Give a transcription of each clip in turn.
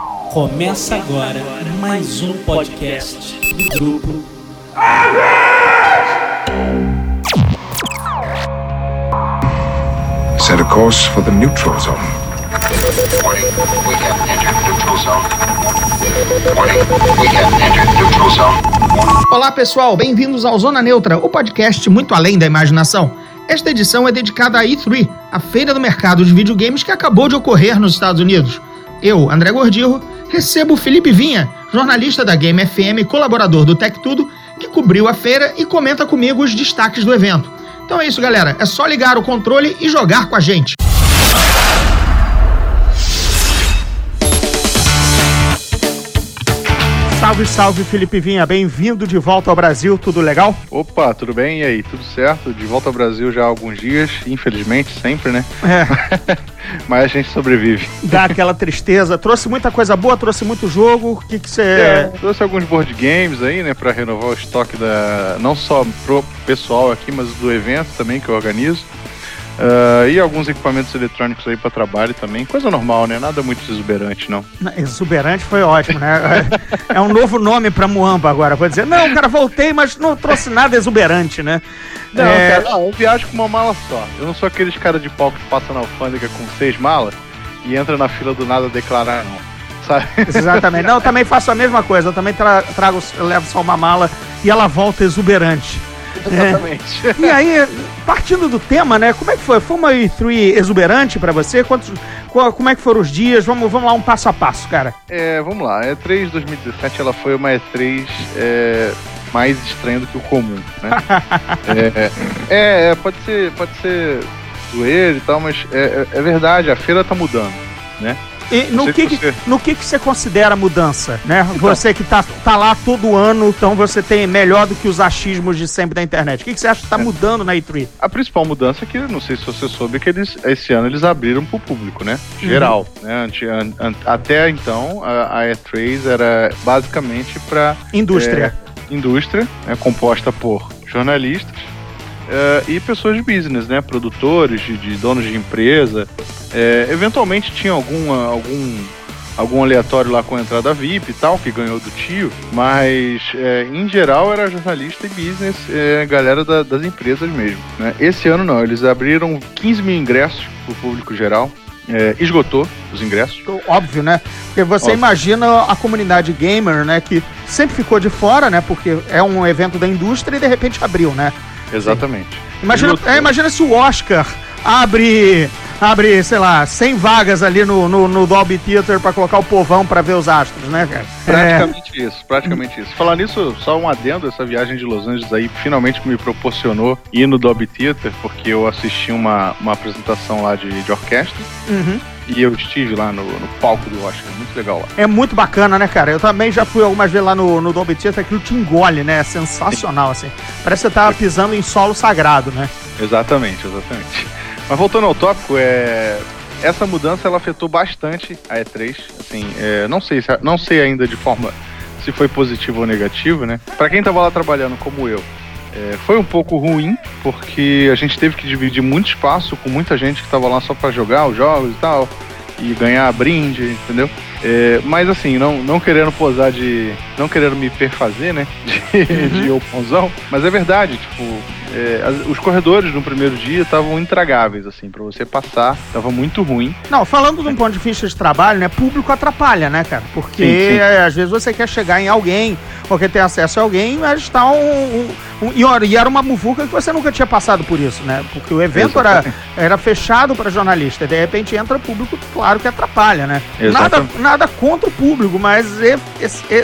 Começa agora mais um podcast do grupo. Set a course for the neutral zone. Warning, we have entered neutral zone. Warning, we have entered neutral zone. Olá pessoal, bem-vindos ao Zona Neutra, o podcast muito além da imaginação. Esta edição é dedicada à E3, a feira do mercado de videogames que acabou de ocorrer nos Estados Unidos. Eu, André Gordirro, recebo Felipe Vinha, jornalista da Game FM e colaborador do Tech Tudo, que cobriu a feira e comenta comigo os destaques do evento. Então é isso, galera. É só ligar o controle e jogar com a gente. Salve, salve, Felipe Vinha. Bem-vindo de volta ao Brasil. Tudo legal? Opa, tudo bem? E aí, tudo certo? De volta ao Brasil já há alguns dias, infelizmente, sempre, né? É, Mas a gente sobrevive. dá aquela tristeza. Trouxe muita coisa boa, trouxe muito jogo. O que que você... É, trouxe alguns board games aí, né, pra renovar o estoque da. não só pro pessoal aqui, mas do evento também que eu organizo. Ah, e alguns equipamentos eletrônicos aí pra trabalho também. Coisa normal, né? Nada muito exuberante, não. Exuberante foi ótimo, né? É um novo nome pra Muamba agora. Vou dizer, não, cara, voltei, mas não trouxe nada exuberante, né? Não, É, cara, não, eu viajo com uma mala só. Eu não sou aqueles cara de pau que passa na alfândega com seis malas e entra na fila do nada declarar não. Sabe? Exatamente. Não, eu também faço a mesma coisa. Eu também tra- trago, eu levo só uma mala e ela volta exuberante. Exatamente. E aí, partindo do tema, né? Como é que foi? Foi uma E3 exuberante pra você? Quantos, qual- como é que foram os dias? Vamos, vamos lá, um passo a passo, cara. É, vamos lá. A E3 2017 ela foi uma E3 é, mais estranha do que o comum, né? é, é, é, pode ser, pode ser zoeiro e tal, mas é, é- é verdade, a feira tá mudando, né? E no que, você- no que, que você considera mudança, né? Você que tá, tá lá todo ano, então você tem melhor do que os achismos de sempre da internet. O que, que você acha que tá mudando na E3? A principal mudança é que, não sei se você soube, que eles, esse ano eles abriram pro público, né? Geral, né? Ante- an- an- até então, a, a E3 era basicamente para Indústria. indústria, né, composta por jornalistas eh, e pessoas de business, né, produtores, de, de donos de empresa. Eh, eventualmente tinha alguma, algum algum aleatório lá com a entrada VIP e tal, que ganhou do tio, mas eh, em geral era jornalista e business, eh, galera da- das empresas mesmo. Né? Esse ano não, eles abriram 15 mil ingressos pro público geral, eh, esgotou os ingressos. Óbvio, né? Porque você Óbvio. imagina a comunidade gamer, né? Que sempre ficou de fora, né? Porque é um evento da indústria e de repente abriu, né? Exatamente. Imagina, é, imagina se o Oscar abre, abre, sei lá, 100 vagas ali no, no, no Dolby Theater pra colocar o povão pra ver os astros, né, cara? É, Praticamente isso, praticamente isso. Falar nisso, só um adendo, essa viagem de Los Angeles aí finalmente me proporcionou ir no Dolby Theater, porque eu assisti uma, uma apresentação lá de, de orquestra uhum. e eu estive lá no, no palco do Oscar, muito legal lá. É muito bacana, né, cara? Eu também já fui algumas vezes lá no, no Dolby Theater, aquilo te engole, né? É sensacional, assim. Parece que você tava pisando em solo sagrado, né? Exatamente, exatamente. Mas voltando ao tópico, é... essa mudança ela afetou bastante a E3. Assim, é, não, sei se, não sei ainda de forma se foi positivo ou negativo, né? Pra quem tava lá trabalhando como eu, é, foi um pouco ruim, porque a gente teve que dividir muito espaço com muita gente que tava lá só pra jogar os jogos e tal, e ganhar brinde, entendeu? É, mas assim, não, não querendo posar de. não querendo me perfazer, né? De, de opãozão, mas é verdade, tipo, é, as- os corredores no primeiro dia estavam intragáveis, assim, pra você passar, tava muito ruim. Não, falando de um ponto de vista de trabalho, né? Público atrapalha, né, cara? Porque Sim, sim. é, às vezes você quer chegar em alguém, ou quer ter acesso a alguém, mas está um- um- e, ora, e era uma muvuca que você nunca tinha passado por isso, né? Porque o evento era, Exatamente. era fechado para jornalista. De repente entra público, claro que atrapalha, né? Nada, Exatamente. nada contra o público, mas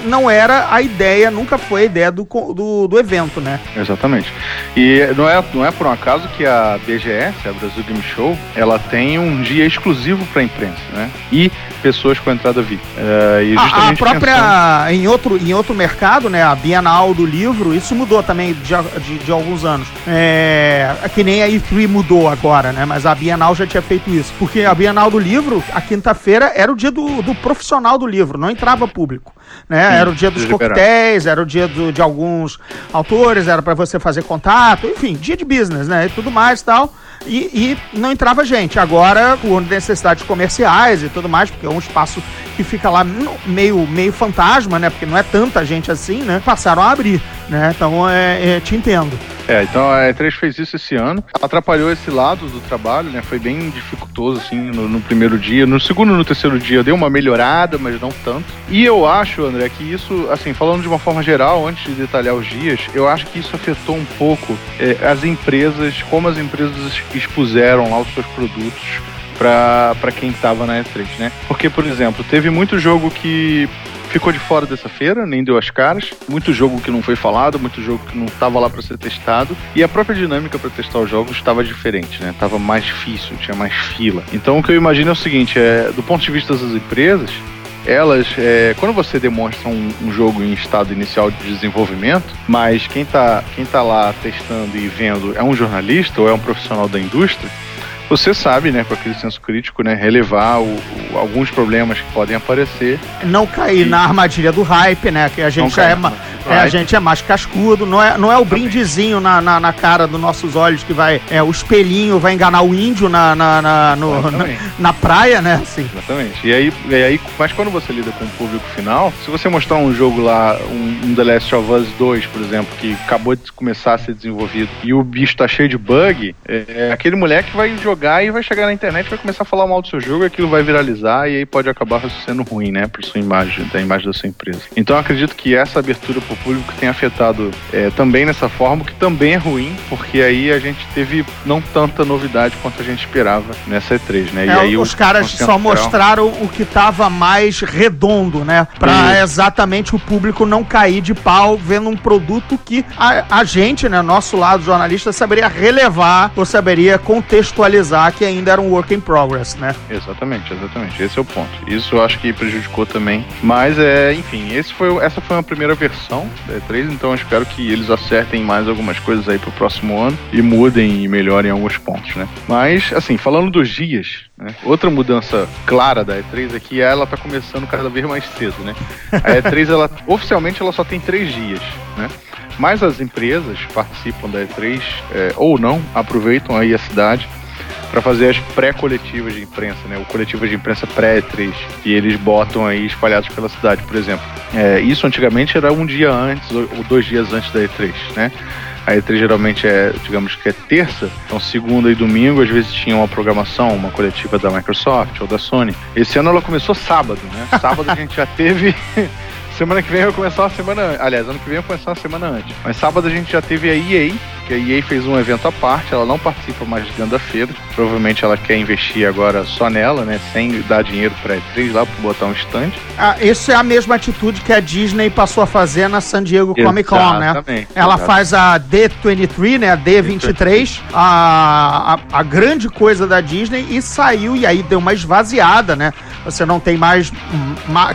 não era a ideia, nunca foi a ideia do, do, do evento, né? Exatamente. E não é, não é por um acaso que a BGS, a Brasil Game Show, ela tem um dia exclusivo pra imprensa, né? E pessoas com entrada VIP. É, e A, a justamente pensando- própria. Em outro, em outro mercado, né? A Bienal do livro, isso mudou também de, de, de alguns anos. É, que nem a E3 mudou agora, né? Mas a Bienal já tinha feito isso. Porque a Bienal do livro, a quinta-feira, era o dia do, do profissional do livro, não entrava público. Né? Sim, era o dia dos coquetéis, era o dia do- de alguns autores, era para você fazer contato, enfim, dia de business, né? E tudo mais e tal. E, e não entrava gente. Agora, por necessidades comerciais e tudo mais, porque é um espaço que fica lá meio, meio fantasma, né? Porque não é tanta gente assim, né? Passaram a abrir, né? Então, é, é te entendo. É, então a E3 fez isso esse ano, atrapalhou esse lado do trabalho, né? Foi bem dificultoso, assim, no, no primeiro dia. No segundo e no terceiro dia deu uma melhorada, mas não tanto. E eu acho, André, que isso, assim, falando de uma forma geral, antes de detalhar os dias, eu acho que isso afetou um pouco é, as empresas, como as empresas expuseram lá os seus produtos para quem estava na E3, né? Porque, por exemplo, teve muito jogo que ficou de fora dessa feira, nem deu as caras. Muito jogo que não foi falado, muito jogo que não estava lá para ser testado. E a própria dinâmica para testar os jogos estava diferente, né? Tava mais difícil, tinha mais fila. Então o que eu imagino é o seguinte: é, do ponto de vista das empresas, elas, é, quando você demonstra um, um, jogo em estado inicial de desenvolvimento, mas quem está quem tá lá testando e vendo é um jornalista ou é um profissional da indústria, você sabe, né, com aquele senso crítico, né, relevar o, o, alguns problemas que podem aparecer. Não cair e... na armadilha do hype, né, que a gente já é, é, a gente é mais cascudo, não é, não é o brindezinho na, na, na, cara dos nossos olhos que vai, é o espelhinho vai enganar o índio na, na, na, no, na, na, praia, né, assim. Exatamente. E aí, e aí, mas quando você lida com o público final, se você mostrar um jogo lá, um, um The Last of Us 2, por exemplo, que acabou de começar a ser desenvolvido e o bicho tá cheio de bug, é, é aquele moleque vai jogar jogar e vai chegar na internet, vai começar a falar mal do seu jogo, aquilo vai viralizar e aí pode acabar sendo ruim, né, para sua imagem, da imagem da sua empresa. Então acredito que essa abertura para o público tem afetado é, também nessa forma, que também é ruim, porque aí a gente teve não tanta novidade quanto a gente esperava nessa E3, né? É, e aí os caras só mostraram o que estava mais redondo, né, para exatamente o público não cair de pau vendo um produto que a, a gente, né, nosso lado jornalista, saberia relevar ou saberia contextualizar que ainda era um work in progress, né? Exatamente, exatamente. Esse é o ponto. Isso eu acho que prejudicou também. Mas, é, enfim, esse foi, essa foi uma primeira versão da E3, então eu espero que eles acertem mais algumas coisas aí pro próximo ano e mudem e melhorem alguns pontos, né? Mas, assim, falando dos dias, né? Outra mudança clara da E3 é que ela tá começando cada vez mais cedo, né? A E3, ela, oficialmente, ela só tem três dias, né? Mas as empresas participam da E3 é, ou não, aproveitam aí a cidade para fazer as pré-coletivas de imprensa, né? O coletivo de imprensa pré-E3, que eles botam aí espalhados pela cidade, por exemplo. É, isso antigamente era um dia antes ou dois dias antes da E3, né? A E3 geralmente é, digamos que é terça, então segunda e domingo às vezes tinha uma programação, uma coletiva da Microsoft ou da Sony. Esse ano ela começou sábado, né? Sábado a gente já teve Semana que vem vai começar uma semana. Aliás, ano que vem vai começar uma semana antes. Mas sábado a gente já teve a EA, que a EA fez um evento à parte, ela não participa mais dentro da feira. Provavelmente ela quer investir agora só nela, né? Sem dar dinheiro pra E3 lá, pra botar um stand. Ah, isso é a mesma atitude que a Disney passou a fazer na San Diego Comic Con, né? Ela exatamente. faz a D23, né? A D23, a, a, a grande coisa da Disney, e saiu, e aí deu uma esvaziada, né? Você não tem mais.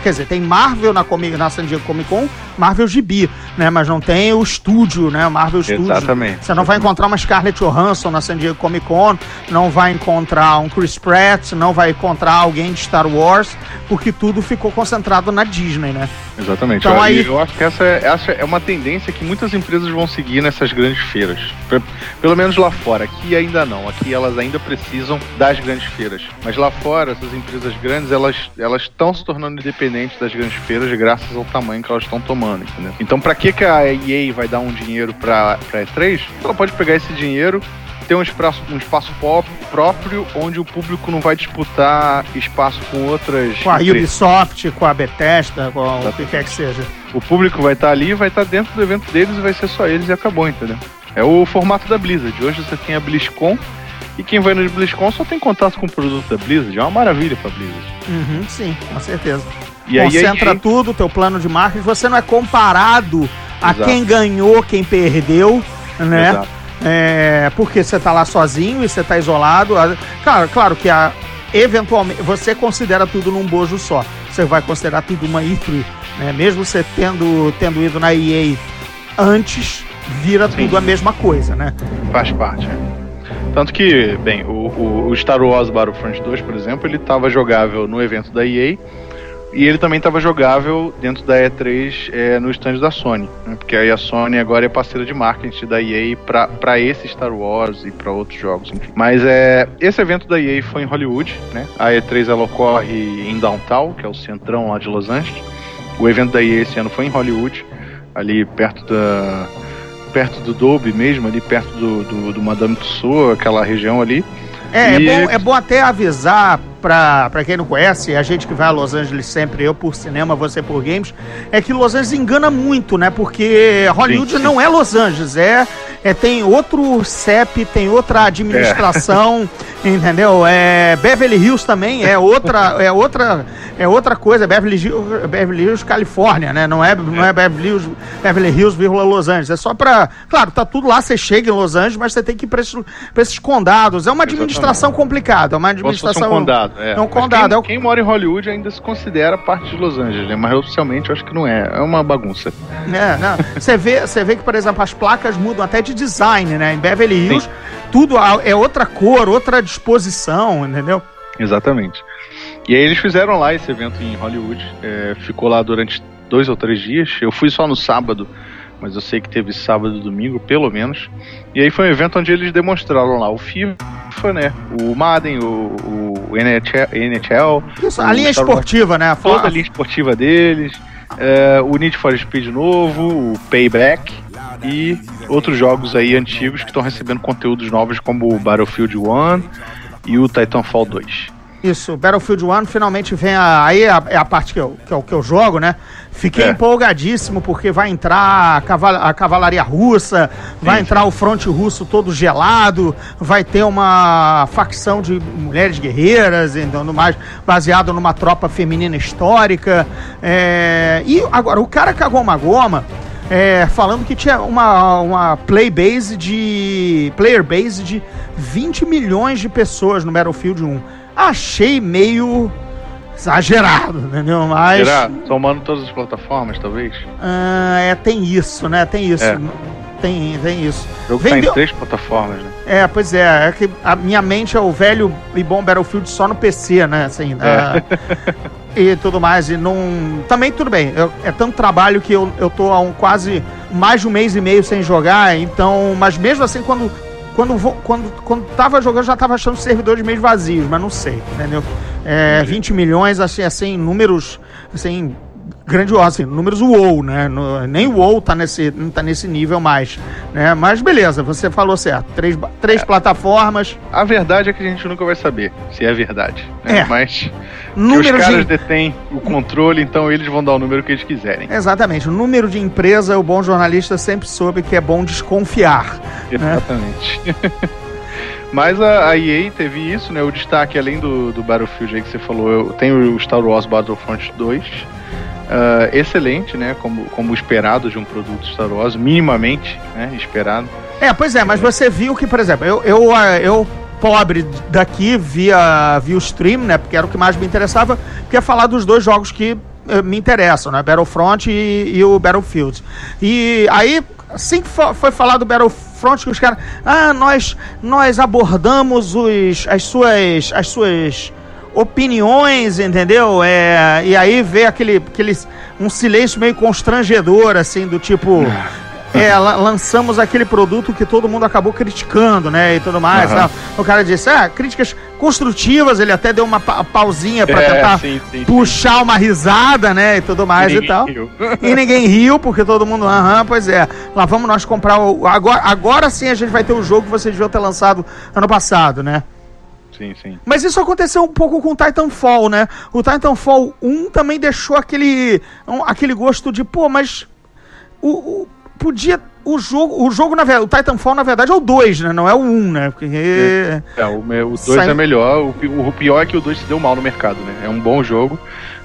Quer dizer, tem Marvel na, na San Diego Comic Con, Marvel Gibi, né? Mas não tem o estúdio, né? Marvel Studio. Exatamente. Você não vai encontrar uma Scarlett Johansson na San Diego Comic Con, não vai encontrar um Chris Pratt, não vai encontrar alguém de Star Wars, porque tudo ficou concentrado na Disney, né? Exatamente. Então, eu, aí... eu acho que essa, essa é uma tendência que muitas empresas vão seguir nessas grandes feiras. Pelo menos lá fora. Aqui ainda não. Aqui elas ainda precisam das grandes feiras. Mas lá fora, essas empresas grandes, elas elas estão se tornando independentes das grandes feiras graças ao tamanho que elas estão tomando, entendeu? Então, para que, que a EA vai dar um dinheiro para E3? Ela pode pegar esse dinheiro ter um espaço, um espaço próprio onde o público não vai disputar espaço com outras. Com a Ubisoft, com a Bethesda, com o que quer que seja. O público vai estar ali, vai estar dentro do evento deles e vai ser só eles e acabou, entendeu? É o formato da Blizzard. Hoje você tem a BlizzCon e quem vai no BlizzCon só tem contato com o produto da Blizzard. É uma maravilha pra Blizzard. Uhum, sim, com certeza. E Concentra aí, aí, tudo, teu plano de marketing. Você não é comparado Exato. a quem ganhou, quem perdeu, né? Exato. É, porque você tá lá sozinho e você tá isolado. Claro, claro que a, eventualmente você considera tudo num bojo só. Você vai considerar tudo uma E3, né? Mesmo você tendo, tendo ido na EA antes, vira Sim. tudo a mesma coisa, né? Faz parte. Tanto que, bem, o, o, Star Wars Battlefront 2, por exemplo, ele estava jogável no evento da EA, E ele também estava jogável dentro da E3 é, no stand da Sony, né? porque aí a Sony agora é parceira de marketing da EA para esse Star Wars e para outros jogos, enfim. Mas é, esse evento da EA foi em Hollywood, né? A E3 ela ocorre em Downtown, que é o centrão lá de Los Angeles. O evento da EA esse ano foi em Hollywood, ali perto da perto do Dolby mesmo, ali perto do, do, do Madame Tussauds, aquela região ali. É, e... é, bom, é bom até avisar pra, pra quem não conhece, a gente que vai a Los Angeles sempre, eu por cinema, você por games, é que Los Angeles engana muito, né? Porque Hollywood sim, sim. não é Los Angeles, é, é tem outro CEP, tem outra administração, é. entendeu? É Beverly Hills também é outra, é outra, é outra coisa, Beverly Hills, Beverly Hills, Califórnia, né? Não é, não é Beverly Hills, Beverly Hills, Los Angeles. É só pra, claro, tá tudo lá, você chega em Los Angeles, mas você tem que ir pra esses, pra esses condados. É uma administração Exatamente. complicada, é uma administração. Um condado, é. é um condado. Quem, é o... quem, mora em Hollywood ainda se considera parte de Los Angeles, né? Mas oficialmente eu acho que não é. É uma bagunça. É, não. Você vê, você vê que, por exemplo, as placas mudam até de design, né? Em Beverly Hills, Sim. tudo é outra cor, outra disposição, entendeu? Exatamente. E aí eles fizeram lá esse evento em Hollywood. É, ficou lá durante dois ou três dias. Eu fui só no sábado mas eu sei que teve sábado e domingo, pelo menos. E aí foi um evento onde eles demonstraram lá o FIFA, né? O Madden, o, o NHL, NHL. Isso, a linha esportiva, né? Toda a linha esportiva deles. É, o Need for Speed novo, o Payback e outros jogos aí antigos que estão recebendo conteúdos novos como o Battlefield 1 e o Titanfall 2. Isso, Battlefield 1 finalmente vem a, aí é a, é a parte que eu, que, eu, que eu jogo, né? Fiquei é. empolgadíssimo porque vai entrar a, caval a cavalaria russa, vai sim, entrar o fronte russo todo gelado, vai ter uma facção de mulheres guerreiras, então, mais baseado numa tropa feminina histórica. É... E agora, o cara cagou uma goma. É, falando que tinha uma, uma play base de. player base de 20 milhões de pessoas no Battlefield 1 achei meio exagerado, entendeu? Mas. Será? Somando todas as plataformas, talvez? Ah, é, tem isso, né? Tem isso. É. Tem, tem isso. O jogo Vendeu... tá em três plataformas, né? É, pois é. É que a minha mente é o velho e bom Battlefield só no PC, né? Assim, é. e tudo mais. E não. Também tudo bem. Eu, é tanto trabalho que eu, eu tô há um quase mais de um mês e meio sem jogar. Então. Mas mesmo assim, quando quando, quando, quando tava jogando, já tava achando os servidores meio vazios, mas não sei, entendeu? É, 20 milhões, assim, assim, números, assim, grandioso, assim, números WoW, né? No, nem o WoW tá nesse, não tá nesse nível mais, né? Mas beleza, você falou certo. Três, três é. plataformas. A verdade é que a gente nunca vai saber se é verdade. Né? É. Mas números os caras de... detêm o controle, então eles vão dar o número que eles quiserem. Exatamente. O número de empresa, o bom jornalista sempre soube que é bom desconfiar. Né? Exatamente. Né? Mas a, a, EA teve isso, né? O destaque, além do, do Battlefield aí que você falou, eu, tem o Star Wars Battlefront 2, uh, excelente, né? Como, como esperado de um produto Star Wars, minimamente né? esperado. É, pois é, mas você viu que, por exemplo, eu, eu, ah, eu pobre daqui via, via o stream, né? Porque era o que mais me interessava, que é falar dos dois jogos que uh, me interessam, né? Battlefront e, e, o Battlefield. E aí, assim que foi falar do Battlefront, que os caras, ah, nós, nós abordamos os, as suas, as suas opiniões, entendeu? É, e aí vê aquele, aquele um silêncio meio constrangedor, assim, do tipo. É, lançamos aquele produto que todo mundo acabou criticando, né? E tudo mais. Uhum. O cara disse, ah, críticas construtivas, ele até deu uma pa pausinha para é, tentar sim, sim, puxar sim. uma risada, né? E tudo mais e, e tal. Riu. E ninguém riu, porque todo mundo, aham, pois é. Lá vamos nós comprar o. Agora, agora sim a gente vai ter o jogo que você devia ter lançado ano passado, né? Sim, sim. Mas isso aconteceu um pouco com Titanfall, né? O Titanfall 1 também deixou aquele, um, aquele gosto de, pô, mas o, o, podia o jogo, o jogo na verdade, o Titanfall na verdade é o 2, né? Não é o 1, né? Porque é, é o 2 sai... é melhor, o, o pior é que o 2 se deu mal no mercado, né? É um bom jogo,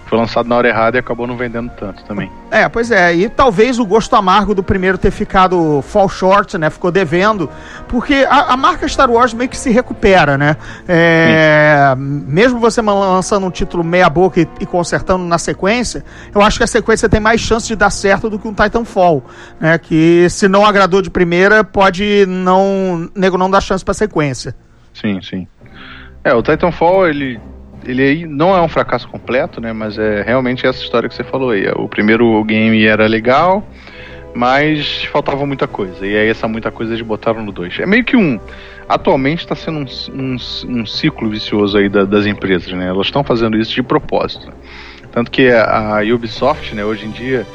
foi lançado na hora errada e acabou não vendendo tanto também. É, pois é, e talvez o gosto amargo do primeiro ter ficado fall short, né? Ficou devendo, porque a, a marca Star Wars meio que se recupera, né? É, mesmo você lançando um título meia-boca e, e, consertando na sequência, eu acho que a sequência tem mais chance de dar certo do que um Titanfall, né? Que se não agradou de primeira, pode não. nego não dar chance pra sequência. Sim, sim. É, o Titanfall, ele ele não é um fracasso completo, né? Mas é realmente essa história que você falou aí. O primeiro game era legal, mas faltava muita coisa. E aí essa muita coisa eles botaram no 2. É meio que um. Atualmente está sendo um, um, um, ciclo vicioso aí da, das empresas, né? Elas estão fazendo isso de propósito. Tanto que a, Ubisoft, né, hoje em dia,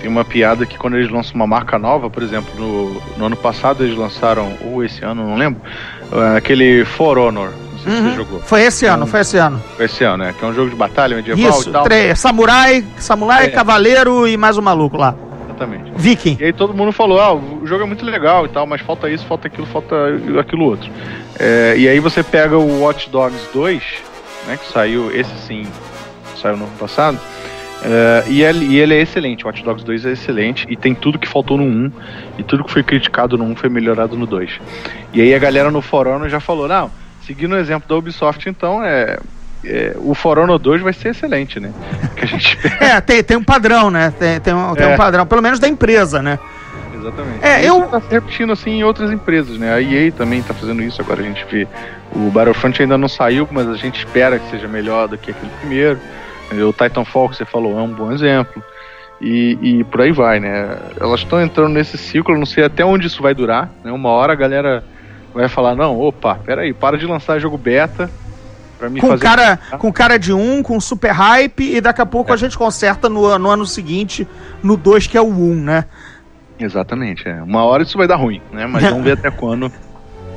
tem uma piada que quando eles lançam uma marca nova, por exemplo, no, no ano passado eles lançaram, ou esse ano, não lembro, uh, aquele For Honor. Sei uhum. se você jogou. Foi esse ano, um, foi esse ano. Foi esse ano, né? Que é um jogo de batalha medieval Isso, e tal. Três, samurai, samurai, é. cavaleiro e mais um maluco lá. Exatamente. Viking. E aí todo mundo falou, ah, o jogo é muito legal e tal, mas falta isso, falta aquilo, falta aquilo outro. É, e aí você pega o Watch Dogs 2, né, que saiu, esse sim, saiu no ano passado, é, e, ele, e ele é excelente, o Watch Dogs 2 é excelente, e tem tudo que faltou no 1, e tudo que foi criticado no 1 foi melhorado no 2. E aí a galera no fórum já falou, não, seguindo o exemplo da Ubisoft, então, é, é, o For Honor 2 vai ser excelente, né? Que a gente... é, tem, tem um padrão, né? Tem, tem, um, tem é. um padrão, pelo menos da empresa, né? Exatamente. É, eu... tá se repetindo assim em outras empresas, né? A EA também tá fazendo isso, agora a gente vê. O Battlefront ainda não saiu, mas a gente espera que seja melhor do que aquele primeiro. O Titanfall que você falou é um bom exemplo. E, e por aí vai, né? Elas estão entrando nesse ciclo, não sei até onde isso vai durar, né? Uma hora a galera vai falar, não, opa, peraí, para de lançar jogo beta, com fazer... cara com cara de um, com super hype, e daqui a pouco é. a gente conserta no, no ano seguinte, no 2, que é o 1, um, né? Exatamente, é. Uma hora isso vai dar ruim, né? Mas vamos ver até quando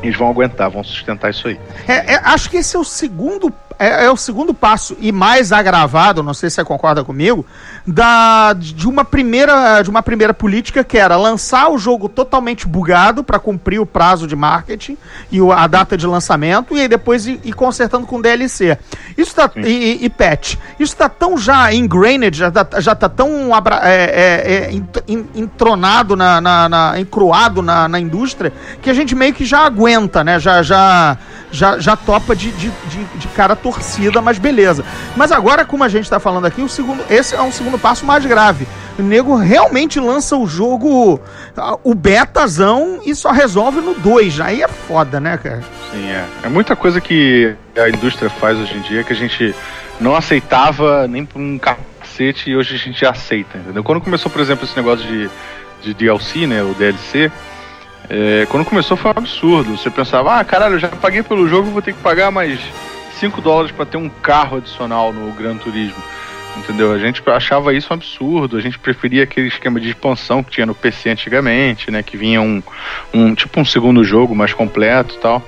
eles vão aguentar, vão sustentar isso aí. É, é, acho que esse é o segundo é, é, o segundo passo e mais agravado, não sei se você concorda comigo, da, de uma primeira de uma primeira política que era lançar o jogo totalmente bugado para cumprir o prazo de marketing e o, a data de lançamento e aí depois ir, ir consertando com DLC. Isso tá e, e, patch. Isso está tão já ingrained, já tá, já tá tão abra, é, é, é entronado na, na, na encruado na, na indústria que a gente meio que já aguenta, né? Já já já, já topa de, de, de, de cara torcida, mas beleza. Mas agora, como a gente está falando aqui, o segundo, esse é um segundo passo mais grave. O nego realmente lança o jogo, o betazão, e só resolve no 2. Aí é foda, né, cara? Sim, é. É muita coisa que a indústria faz hoje em dia que a gente não aceitava nem por um cacete e hoje a gente aceita, entendeu? Quando começou, por exemplo, esse negócio de, de DLC, né, o DLC, é, quando começou foi um absurdo. Você pensava, ah, caralho, eu já paguei pelo jogo, vou ter que pagar mais 5 dólares para ter um carro adicional no Gran Turismo. Entendeu? A gente achava isso um absurdo, a gente preferia aquele esquema de expansão que tinha no PC antigamente, né? Que vinha um, um tipo um segundo jogo mais completo e tal.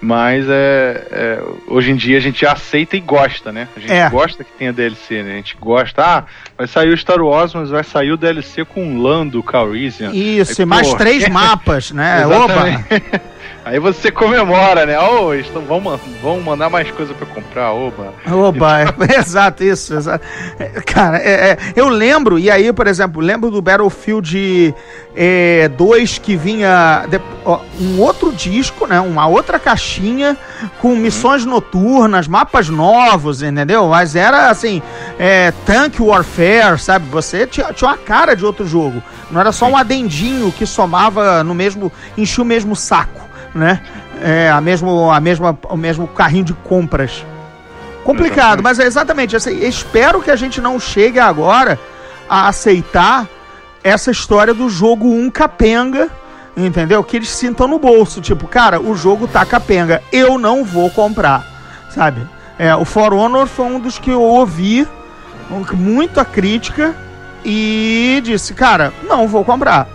Mas é, é, hoje em dia a gente aceita e gosta, né? A gente é. gosta que tenha DLC, né? A gente gosta, ah, vai sair o Star Wars, mas vai sair o DLC com Lando Calrissian. Isso, Aí, e mais três mapas, né? Oba! Aí você comemora, né? Oh, estão, vão, vão mandar mais coisa para comprar, oba. Oba, é, exato, isso. Exato. Cara, é, é, eu lembro, e aí, por exemplo, lembro do Battlefield 2 é, que vinha de, ó, um outro disco, né? Uma outra caixinha com missões uhum. noturnas, mapas novos, entendeu? Mas era assim, é, Tank Warfare, sabe? Você tinha, tinha uma cara de outro jogo. Não era só um adendinho que somava no mesmo. enchia o mesmo saco né? É, a mesmo, a mesma, o mesmo carrinho de compras. Complicado, exatamente. mas é exatamente assim. Espero que a gente não chegue agora a aceitar essa história do jogo 1 capenga, entendeu? Que eles sintam no bolso. Tipo, cara, o jogo tá capenga, eu não vou comprar, sabe? É, o For Honor foi um dos que eu ouvi muita crítica e disse, cara, não vou comprar.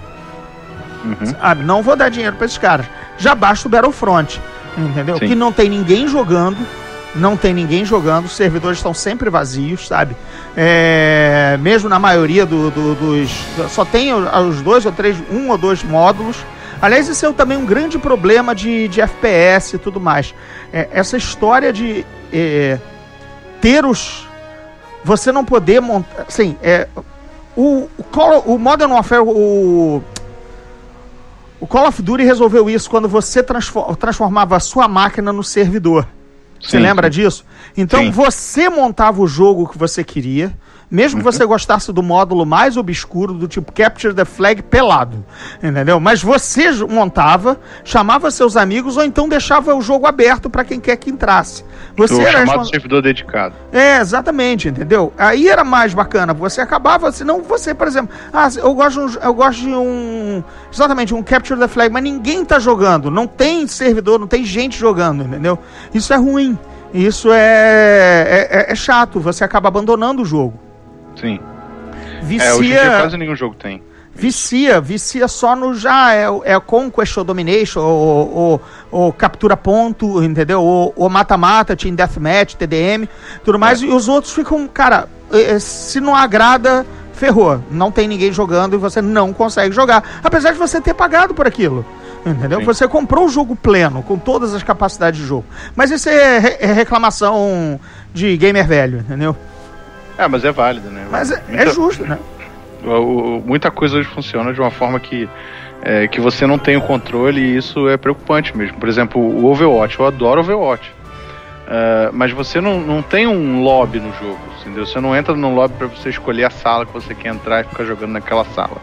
Uhum. Sabe? Não vou dar dinheiro para esses caras já basta o Battlefront, entendeu? Sim. Que não tem ninguém jogando, não tem ninguém jogando, os servidores estão sempre vazios, sabe? É, mesmo na maioria do, do, dos. Só tem os dois ou três, um ou dois módulos. Aliás, isso é também um grande problema de, de FPS e tudo mais. É, essa história de é, ter os. Você não poder montar. Assim, é, o, o, o Modern Warfare, o o Call of Duty resolveu isso quando você transformava a sua máquina no servidor. Você Sim, lembra sim. disso? Então Sim. você montava o jogo que você queria, mesmo que você gostasse do módulo mais obscuro, do tipo Capture the Flag pelado, entendeu? Mas você montava, chamava seus amigos ou então deixava o jogo aberto para quem quer que entrasse. Você O era chamado respons- servidor dedicado. é, exatamente, entendeu? Aí era mais bacana. Você acabava, senão você, por exemplo, ah, eu gosto, de um- eu gosto de um. Exatamente, um Capture the Flag, mas ninguém tá jogando. Não tem servidor, não tem gente jogando, entendeu? Isso é ruim. Isso é, é, é- é chato. Você acaba abandonando o jogo. Sim. Vicia. É, hoje em dia quase nenhum jogo tem. Vicia, vicia só no já, é, é Conquest ou Domination, ou, ou- ou Captura Ponto, entendeu? Ou Mata-Mata, Team Deathmatch, TDM, tudo mais, e os outros ficam, cara, se não agrada, ferrou. Não tem ninguém jogando e você não consegue jogar, apesar de você ter pagado por aquilo. Entendeu? Sim. Você comprou o jogo pleno, com todas as capacidades de jogo. Mas isso é, re- é reclamação de gamer velho, entendeu? É, mas é válido, né? Mas é, é Muita- justo, né? muita coisa hoje funciona de uma forma que, é, que você não tem o controle e isso é preocupante mesmo. Por exemplo, o Overwatch, eu adoro Overwatch. Ah, mas você não, não tem um lobby no jogo, entendeu? Você não entra no lobby para você escolher a sala que você quer entrar e ficar jogando naquela sala.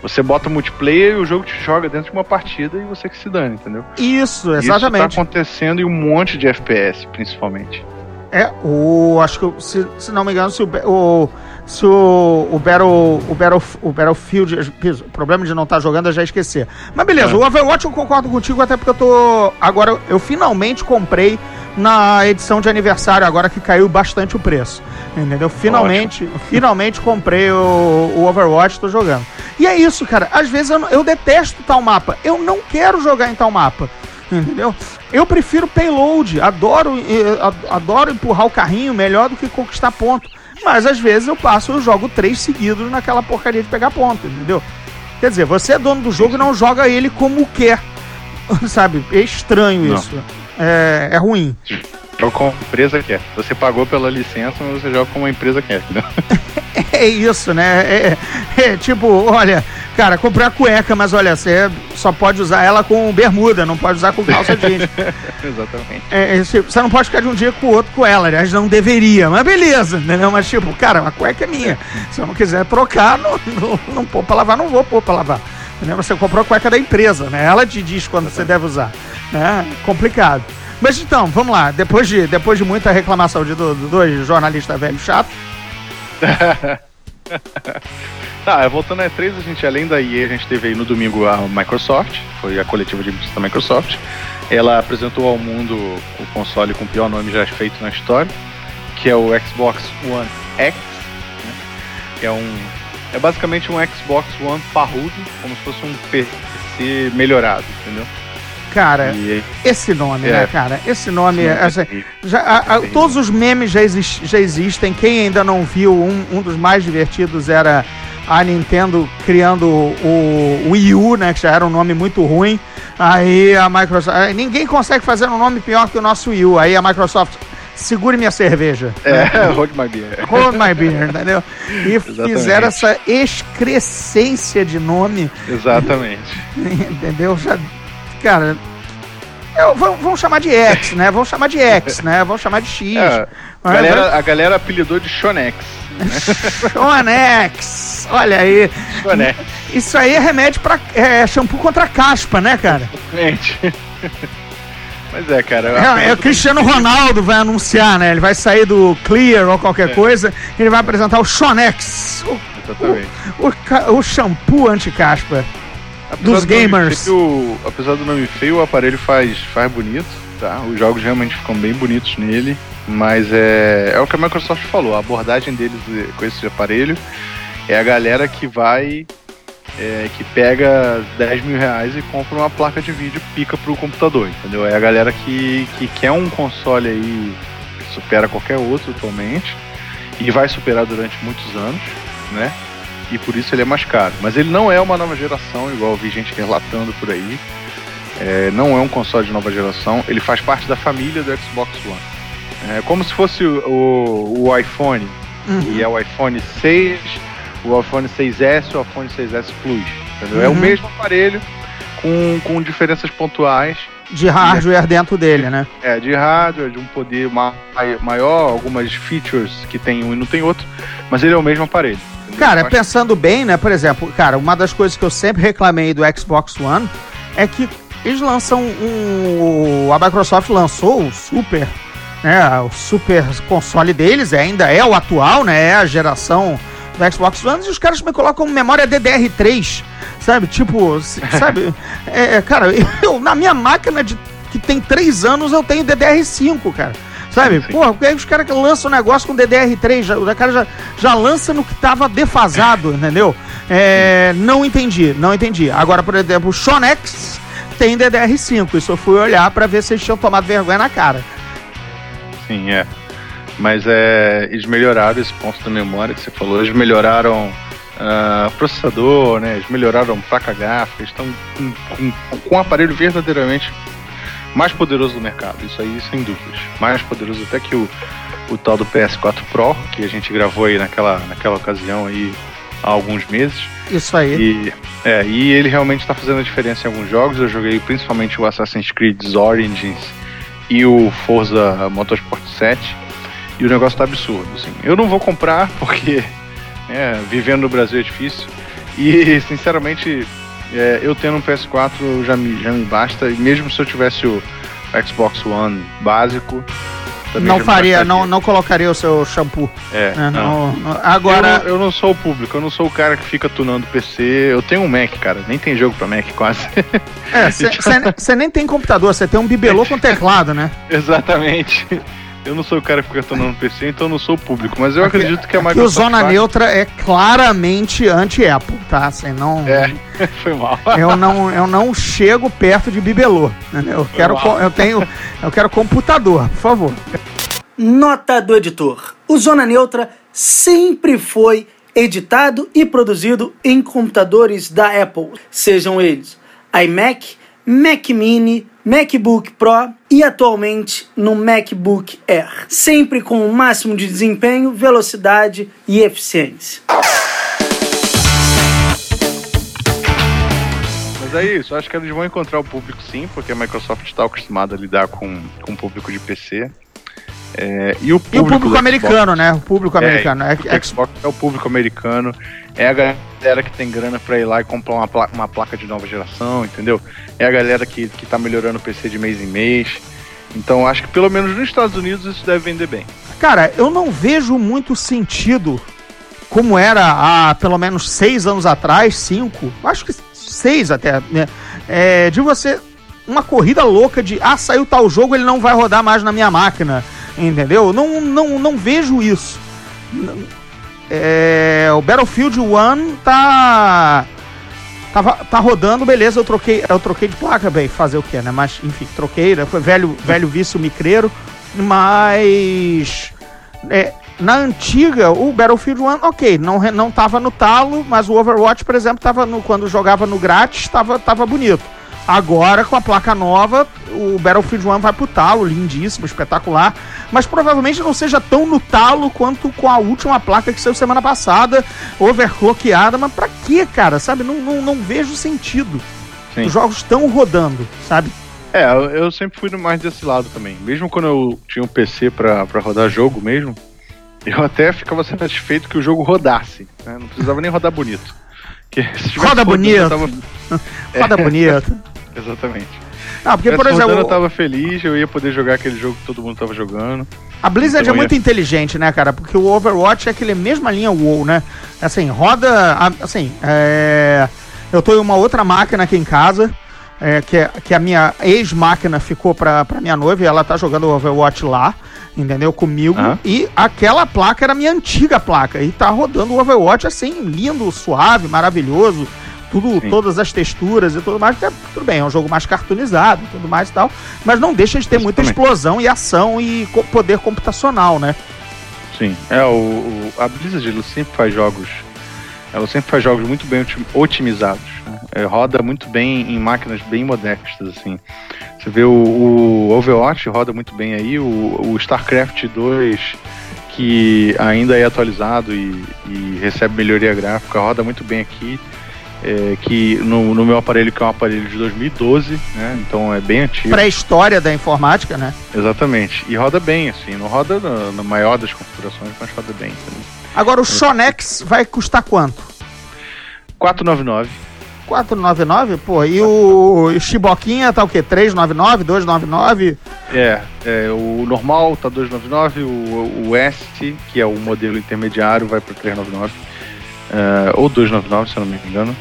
Você bota multiplayer e o jogo te joga dentro de uma partida e você que se dane, entendeu? Isso, Isso tá exatamente. acontecendo em um monte de FPS, principalmente. É, o. Acho que, se, se não me engano, se o. O se o, o, Battle, o, Battle, o Battlefield. O problema de não estar jogando eu já esqueci. Mas beleza, É. o Overwatch eu concordo contigo, até porque eu tô. Agora eu finalmente comprei na edição de aniversário, agora que caiu bastante o preço. Entendeu? Finalmente, finalmente comprei o, o Overwatch, tô jogando. E é isso, cara. Às vezes eu, eu detesto tal mapa. Eu não quero jogar em tal mapa. Entendeu? Eu prefiro payload, adoro, ad- adoro empurrar o carrinho melhor do que conquistar ponto. Mas às vezes eu passo, eu jogo três seguidos naquela porcaria de pegar ponto, entendeu? Quer dizer, você é dono do jogo e não joga ele como quer. Sabe? É estranho isso. É, é ruim. Joga como a empresa quer. Você pagou pela licença, mas você joga como a empresa quer, entendeu? É isso, né? É, é tipo, olha, cara, comprei a cueca, mas olha, você só pode usar ela com bermuda, não pode usar com calça jeans. Exatamente. É, é, tipo, você não pode ficar de um dia com o outro com ela, aliás, não deveria, mas beleza, entendeu? Mas tipo, cara, a cueca é minha. Se eu não quiser trocar, não, não, não pôr pra lavar, não vou pôr pra lavar. Entendeu? Você comprou a cueca da empresa, né? Ela te diz quando você deve usar. Né? Complicado. Mas então, vamos lá. Depois de, depois de muita reclamação de do- do- dois jornalistas velhos chatos, Tá, voltando à E3, a gente, além da EA, a gente teve aí no domingo a Microsoft, foi a coletiva de imprensa da Microsoft. Ela apresentou ao mundo o console com o pior nome já feito na história, que é o Xbox One X, né? é um. É basicamente um Xbox One parrudo, como se fosse um PC melhorado, entendeu? Cara, E esse nome, É. né, cara? Esse nome, é assim. Já, a- a- todos os memes já, exis- já existem. Quem ainda não viu, um, um dos mais divertidos era a Nintendo criando o, o Wii U, né? Que já era um nome muito ruim. Aí a Microsoft. Ninguém consegue fazer um nome pior que o nosso Wii U. Aí a Microsoft. Segure minha cerveja. É, Hold My Beer. Hold my beer, entendeu? E Exatamente. fizeram essa excrescência de nome Exatamente. Entendeu? Já, cara, eu, vamos, vamos chamar de X, né? Vamos chamar de X, né? Vamos chamar de X. É, a, Mas, galera, a galera apelidou de Shonex. Shonex. Olha aí. Shonex. Isso aí é remédio pra é, shampoo contra caspa, né, cara? Gente. Mas é, cara. É, é o Cristiano Ronaldo vai anunciar, né? Ele vai sair do Clear ou qualquer É. coisa, ele vai apresentar o Shonex, o, Exatamente. o, ca- o shampoo anti-caspa. Apesar dos do nome gamers. feio, apesar do nome feio, o aparelho faz, faz bonito, tá? Os jogos realmente ficam bem bonitos nele, mas é, é o que a Microsoft falou, a abordagem deles eh, com esse aparelho é a galera que vai, é, que pega 10 mil reais e compra uma placa de vídeo pica pro computador, entendeu? É a galera que, que quer um console aí que supera qualquer outro atualmente e vai superar durante muitos anos, né? E por isso ele é mais caro. Mas ele não é uma nova geração, igual eu vi gente relatando por aí. É, não é um console de nova geração, ele faz parte da família do Xbox One. É como se fosse o, o, o iPhone, e é o iPhone 6, o iPhone 6S, o iPhone 6S Plus. entendeu? É o Uhum. mesmo aparelho, com, com diferenças pontuais, de hardware dentro dele, né? É, de hardware, de um poder ma maior, algumas features que tem um e não tem outro, mas ele é o mesmo aparelho. Cara, pensando bem, né? Por exemplo, cara, uma das coisas que eu sempre reclamei do Xbox One é que eles lançam um. A Microsoft lançou o Super, né? O Super console deles, é, ainda é o atual, né? É a geração do Xbox One, e os caras me colocam memória DDR3, sabe? Tipo, sabe? É, cara, eu, na minha máquina de, que tem 3 anos eu tenho DDR5, cara. Sabe? Sim. Porra, porque aí os caras que lançam um negócio com DDR3, já, o cara já, já lança no que tava defasado, entendeu? É, não entendi, não entendi. Agora, por exemplo, o Shonex tem DDR5. Isso eu fui olhar pra ver se eles tinham tomado vergonha na cara. Sim, é. Mas é, eles melhoraram esse ponto da memória que você falou. Eles melhoraram ah, processador, né? Eles melhoraram placa gráfica. Eles estão com, com, com um aparelho verdadeiramente mais poderoso do mercado. Isso aí, sem dúvidas. Mais poderoso até que o, o tal do PS4 Pro, que a gente gravou aí naquela, naquela ocasião aí há alguns meses. Isso aí. E, é, e ele realmente está fazendo a diferença em alguns jogos. Eu joguei principalmente o Assassin's Creed Origins e o Forza Motorsport 7. E o negócio tá absurdo. Assim. Eu não vou comprar porque é, vivendo no Brasil é difícil. E sinceramente, é, eu tendo um PS4 já me, já me basta. E mesmo se eu tivesse o Xbox One básico. Não faria, não, não colocaria o seu shampoo. É, né? não. Não- agora, Eu, eu não sou o público, eu não sou o cara que fica tunando PC. Eu tenho um Mac, cara, nem tem jogo pra Mac quase. você nem tem computador, você tem um bibelô com teclado, né? Exatamente. Eu não sou o cara que fica tunando PC, então eu não sou o público. Mas eu Aqui- acredito que a Que o Microsoft. Zona faz- Neutra é claramente anti-Apple, tá? Assim, não, É, foi mal. eu, não, eu não chego perto de bibelô. Entendeu? Eu, quero, mal. eu, tenho, eu quero computador, por favor. Nota do editor. O Zona Neutra sempre foi editado e produzido em computadores da Apple, sejam eles iMac, Mac Mini, MacBook Pro e atualmente no MacBook Air, sempre com o máximo de desempenho, velocidade e eficiência. Mas é isso, acho que eles vão encontrar o público sim, porque a Microsoft está acostumada a lidar com, com o público de PC. É, e o E o público, americano, né? O público Xbox, americano. É, É, o é- Xbox é o público americano, é a galera que tem grana pra ir lá e comprar uma, pla- uma placa de nova geração, entendeu? É a galera que, que tá melhorando o PC de mês em mês. Então acho que pelo menos nos Estados Unidos isso deve vender bem. Cara, eu não vejo muito sentido como era há pelo menos seis anos atrás, cinco, acho que seis até, né? É, de você. Uma corrida louca de ah, saiu tal jogo, ele não vai rodar mais na minha máquina. Entendeu? Não, não, não vejo isso. É, o Battlefield 1 tá. Tava, tá rodando, beleza, eu troquei, eu troquei de placa, bem, fazer o que, né? Mas, enfim, troquei, né? Foi velho, velho vício micreiro, mas é, na antiga, o Battlefield 1, ok, não, não tava no talo, mas o Overwatch, por exemplo, tava no, quando jogava no grátis, tava, tava bonito. Agora, com a placa nova, o Battlefield 1 vai pro talo, lindíssimo, espetacular, mas provavelmente não seja tão no talo quanto com a última placa que saiu semana passada, overclockeada, mas pra quê, cara? Sabe, não, não, não vejo sentido. Sim. Os jogos estão rodando, sabe? É, eu, sempre fui mais desse lado também. Mesmo quando eu tinha um PC pra, pra rodar jogo mesmo, eu até ficava satisfeito que o jogo rodasse. né? Não precisava nem rodar bonito. Que se tivesse Roda rodando, bonito. tava- Roda bonito. Exatamente. Não, porque, Se por exemplo, eu tava feliz, eu ia poder jogar aquele jogo que todo mundo tava jogando. A Blizzard Então, é muito ia- inteligente, né, cara? Porque o Overwatch é aquele mesma linha WoW, né? Assim, roda. Assim, é, eu tô em uma outra máquina aqui em casa, é, que, é- que a minha ex-máquina ficou pra, pra minha noiva e ela tá jogando Overwatch lá, entendeu? Comigo. Aham. E aquela placa era a minha antiga placa. E tá rodando o Overwatch assim, lindo, suave, maravilhoso. Tudo, Sim. todas as texturas e tudo mais, que é- tudo bem, é um jogo mais cartoonizado tudo mais e tal, mas não deixa de ter muita Exatamente. explosão e ação e co- poder computacional, né? Sim. É, o, o- a Blizzard sempre faz jogos. Ela sempre faz jogos muito bem otim- otimizados. né? É, roda muito bem em máquinas bem modestas, assim. Você vê o, o Overwatch roda muito bem aí, o, o StarCraft 2, que ainda é atualizado e, e recebe melhoria gráfica, roda muito bem aqui. É, que no, no meu aparelho, que é um aparelho de 2012, né? Então é bem antigo. Pré-história da informática, né? Exatamente. E roda bem, assim. Não roda na, na maior das configurações, mas roda bem. entendeu? Agora o Shonex vai custar quanto? 499. 499? Pô, e o Chiboquinha tá o quê? 399, 299? É, é, o normal tá 299, o, o S, que é o modelo intermediário, vai para 399. É, ou 299, se eu não me engano.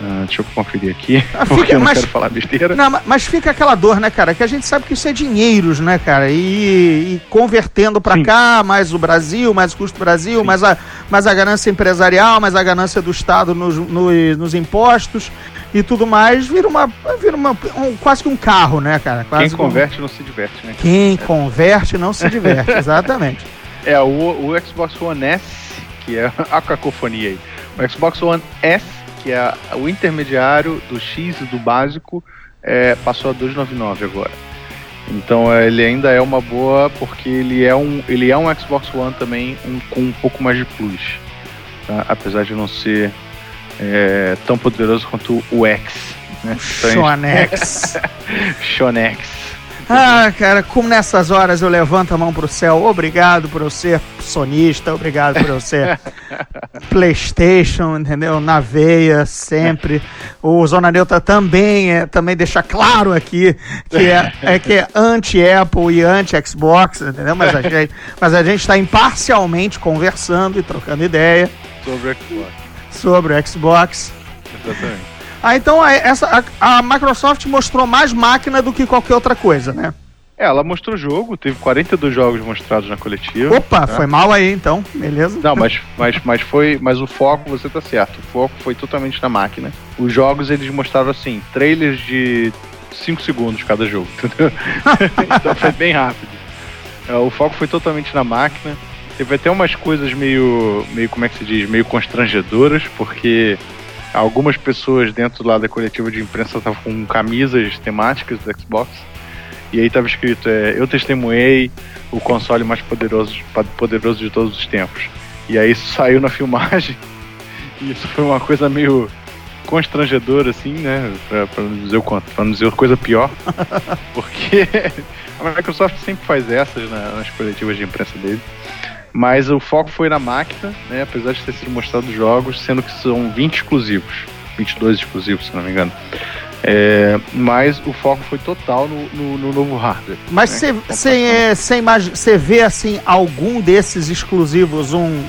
Ah, deixa eu conferir aqui, Ah, porque fica- eu não mas- quero falar besteira. Não, ma- mas fica aquela dor, né, cara? Que a gente sabe que isso é dinheiros, né, cara? E, e convertendo pra Sim. cá, mais o Brasil, mais o custo do Brasil, mais a, mais a ganância empresarial, mais a ganância do Estado nos, nos, nos impostos e tudo mais, vira uma. Vira uma um- quase que um carro, né, cara? Quase Quem que um- converte não se diverte, né? Quem converte não se diverte, exatamente. É, o, o Xbox One S, que é a cacofonia aí. O Xbox One S, que é o intermediário do X e do básico, é, passou a 299 agora. Então é, ele ainda é uma boa, porque ele é um, ele é um Xbox One também um, com um pouco mais de plus. tá? Apesar de não ser é, tão poderoso quanto o X. Né? Então, Shonex. Shonex. Ah, cara, como nessas horas eu levanto a mão pro céu, obrigado por eu ser sonista, obrigado por eu ser PlayStation, entendeu? Na veia, sempre. O Zona Neutra também é, também deixa claro aqui que é, é que é anti-Apple e anti-Xbox, entendeu? Mas a gente, mas a gente tá imparcialmente conversando e trocando ideia Sobre o Xbox. sobre o Xbox. Exatamente. Ah, então a, essa, a, a Microsoft mostrou mais máquina do que qualquer outra coisa, né? É, ela mostrou jogo, teve 42 jogos mostrados na coletiva. Opa, foi mal aí então, beleza? Não, mas, mas, mas foi. Mas o foco, você tá certo. O foco foi totalmente na máquina. Os jogos eles mostraram assim, trailers de 5 segundos cada jogo, entendeu? então foi bem rápido. É, o foco foi totalmente na máquina. Teve até umas coisas meio. meio, como é que se diz? Meio constrangedoras, porque algumas pessoas dentro lá da coletiva de imprensa estavam com camisas temáticas do Xbox. E aí tava escrito, é, eu testemunhei o console mais poderoso, poderoso de todos os tempos. E aí isso saiu na filmagem. E isso foi uma coisa meio constrangedora, assim, né? Pra, pra não dizer o quanto, pra não dizer coisa pior. Porque a Microsoft sempre faz essas na- nas coletivas de imprensa dele. Mas o foco foi na máquina, né? Apesar de ter sido mostrado jogos, sendo que são 20 exclusivos. 22 exclusivos, se não me engano. É, mas o foco foi total no, no- no novo hardware. Mas né? você vê assim algum desses exclusivos um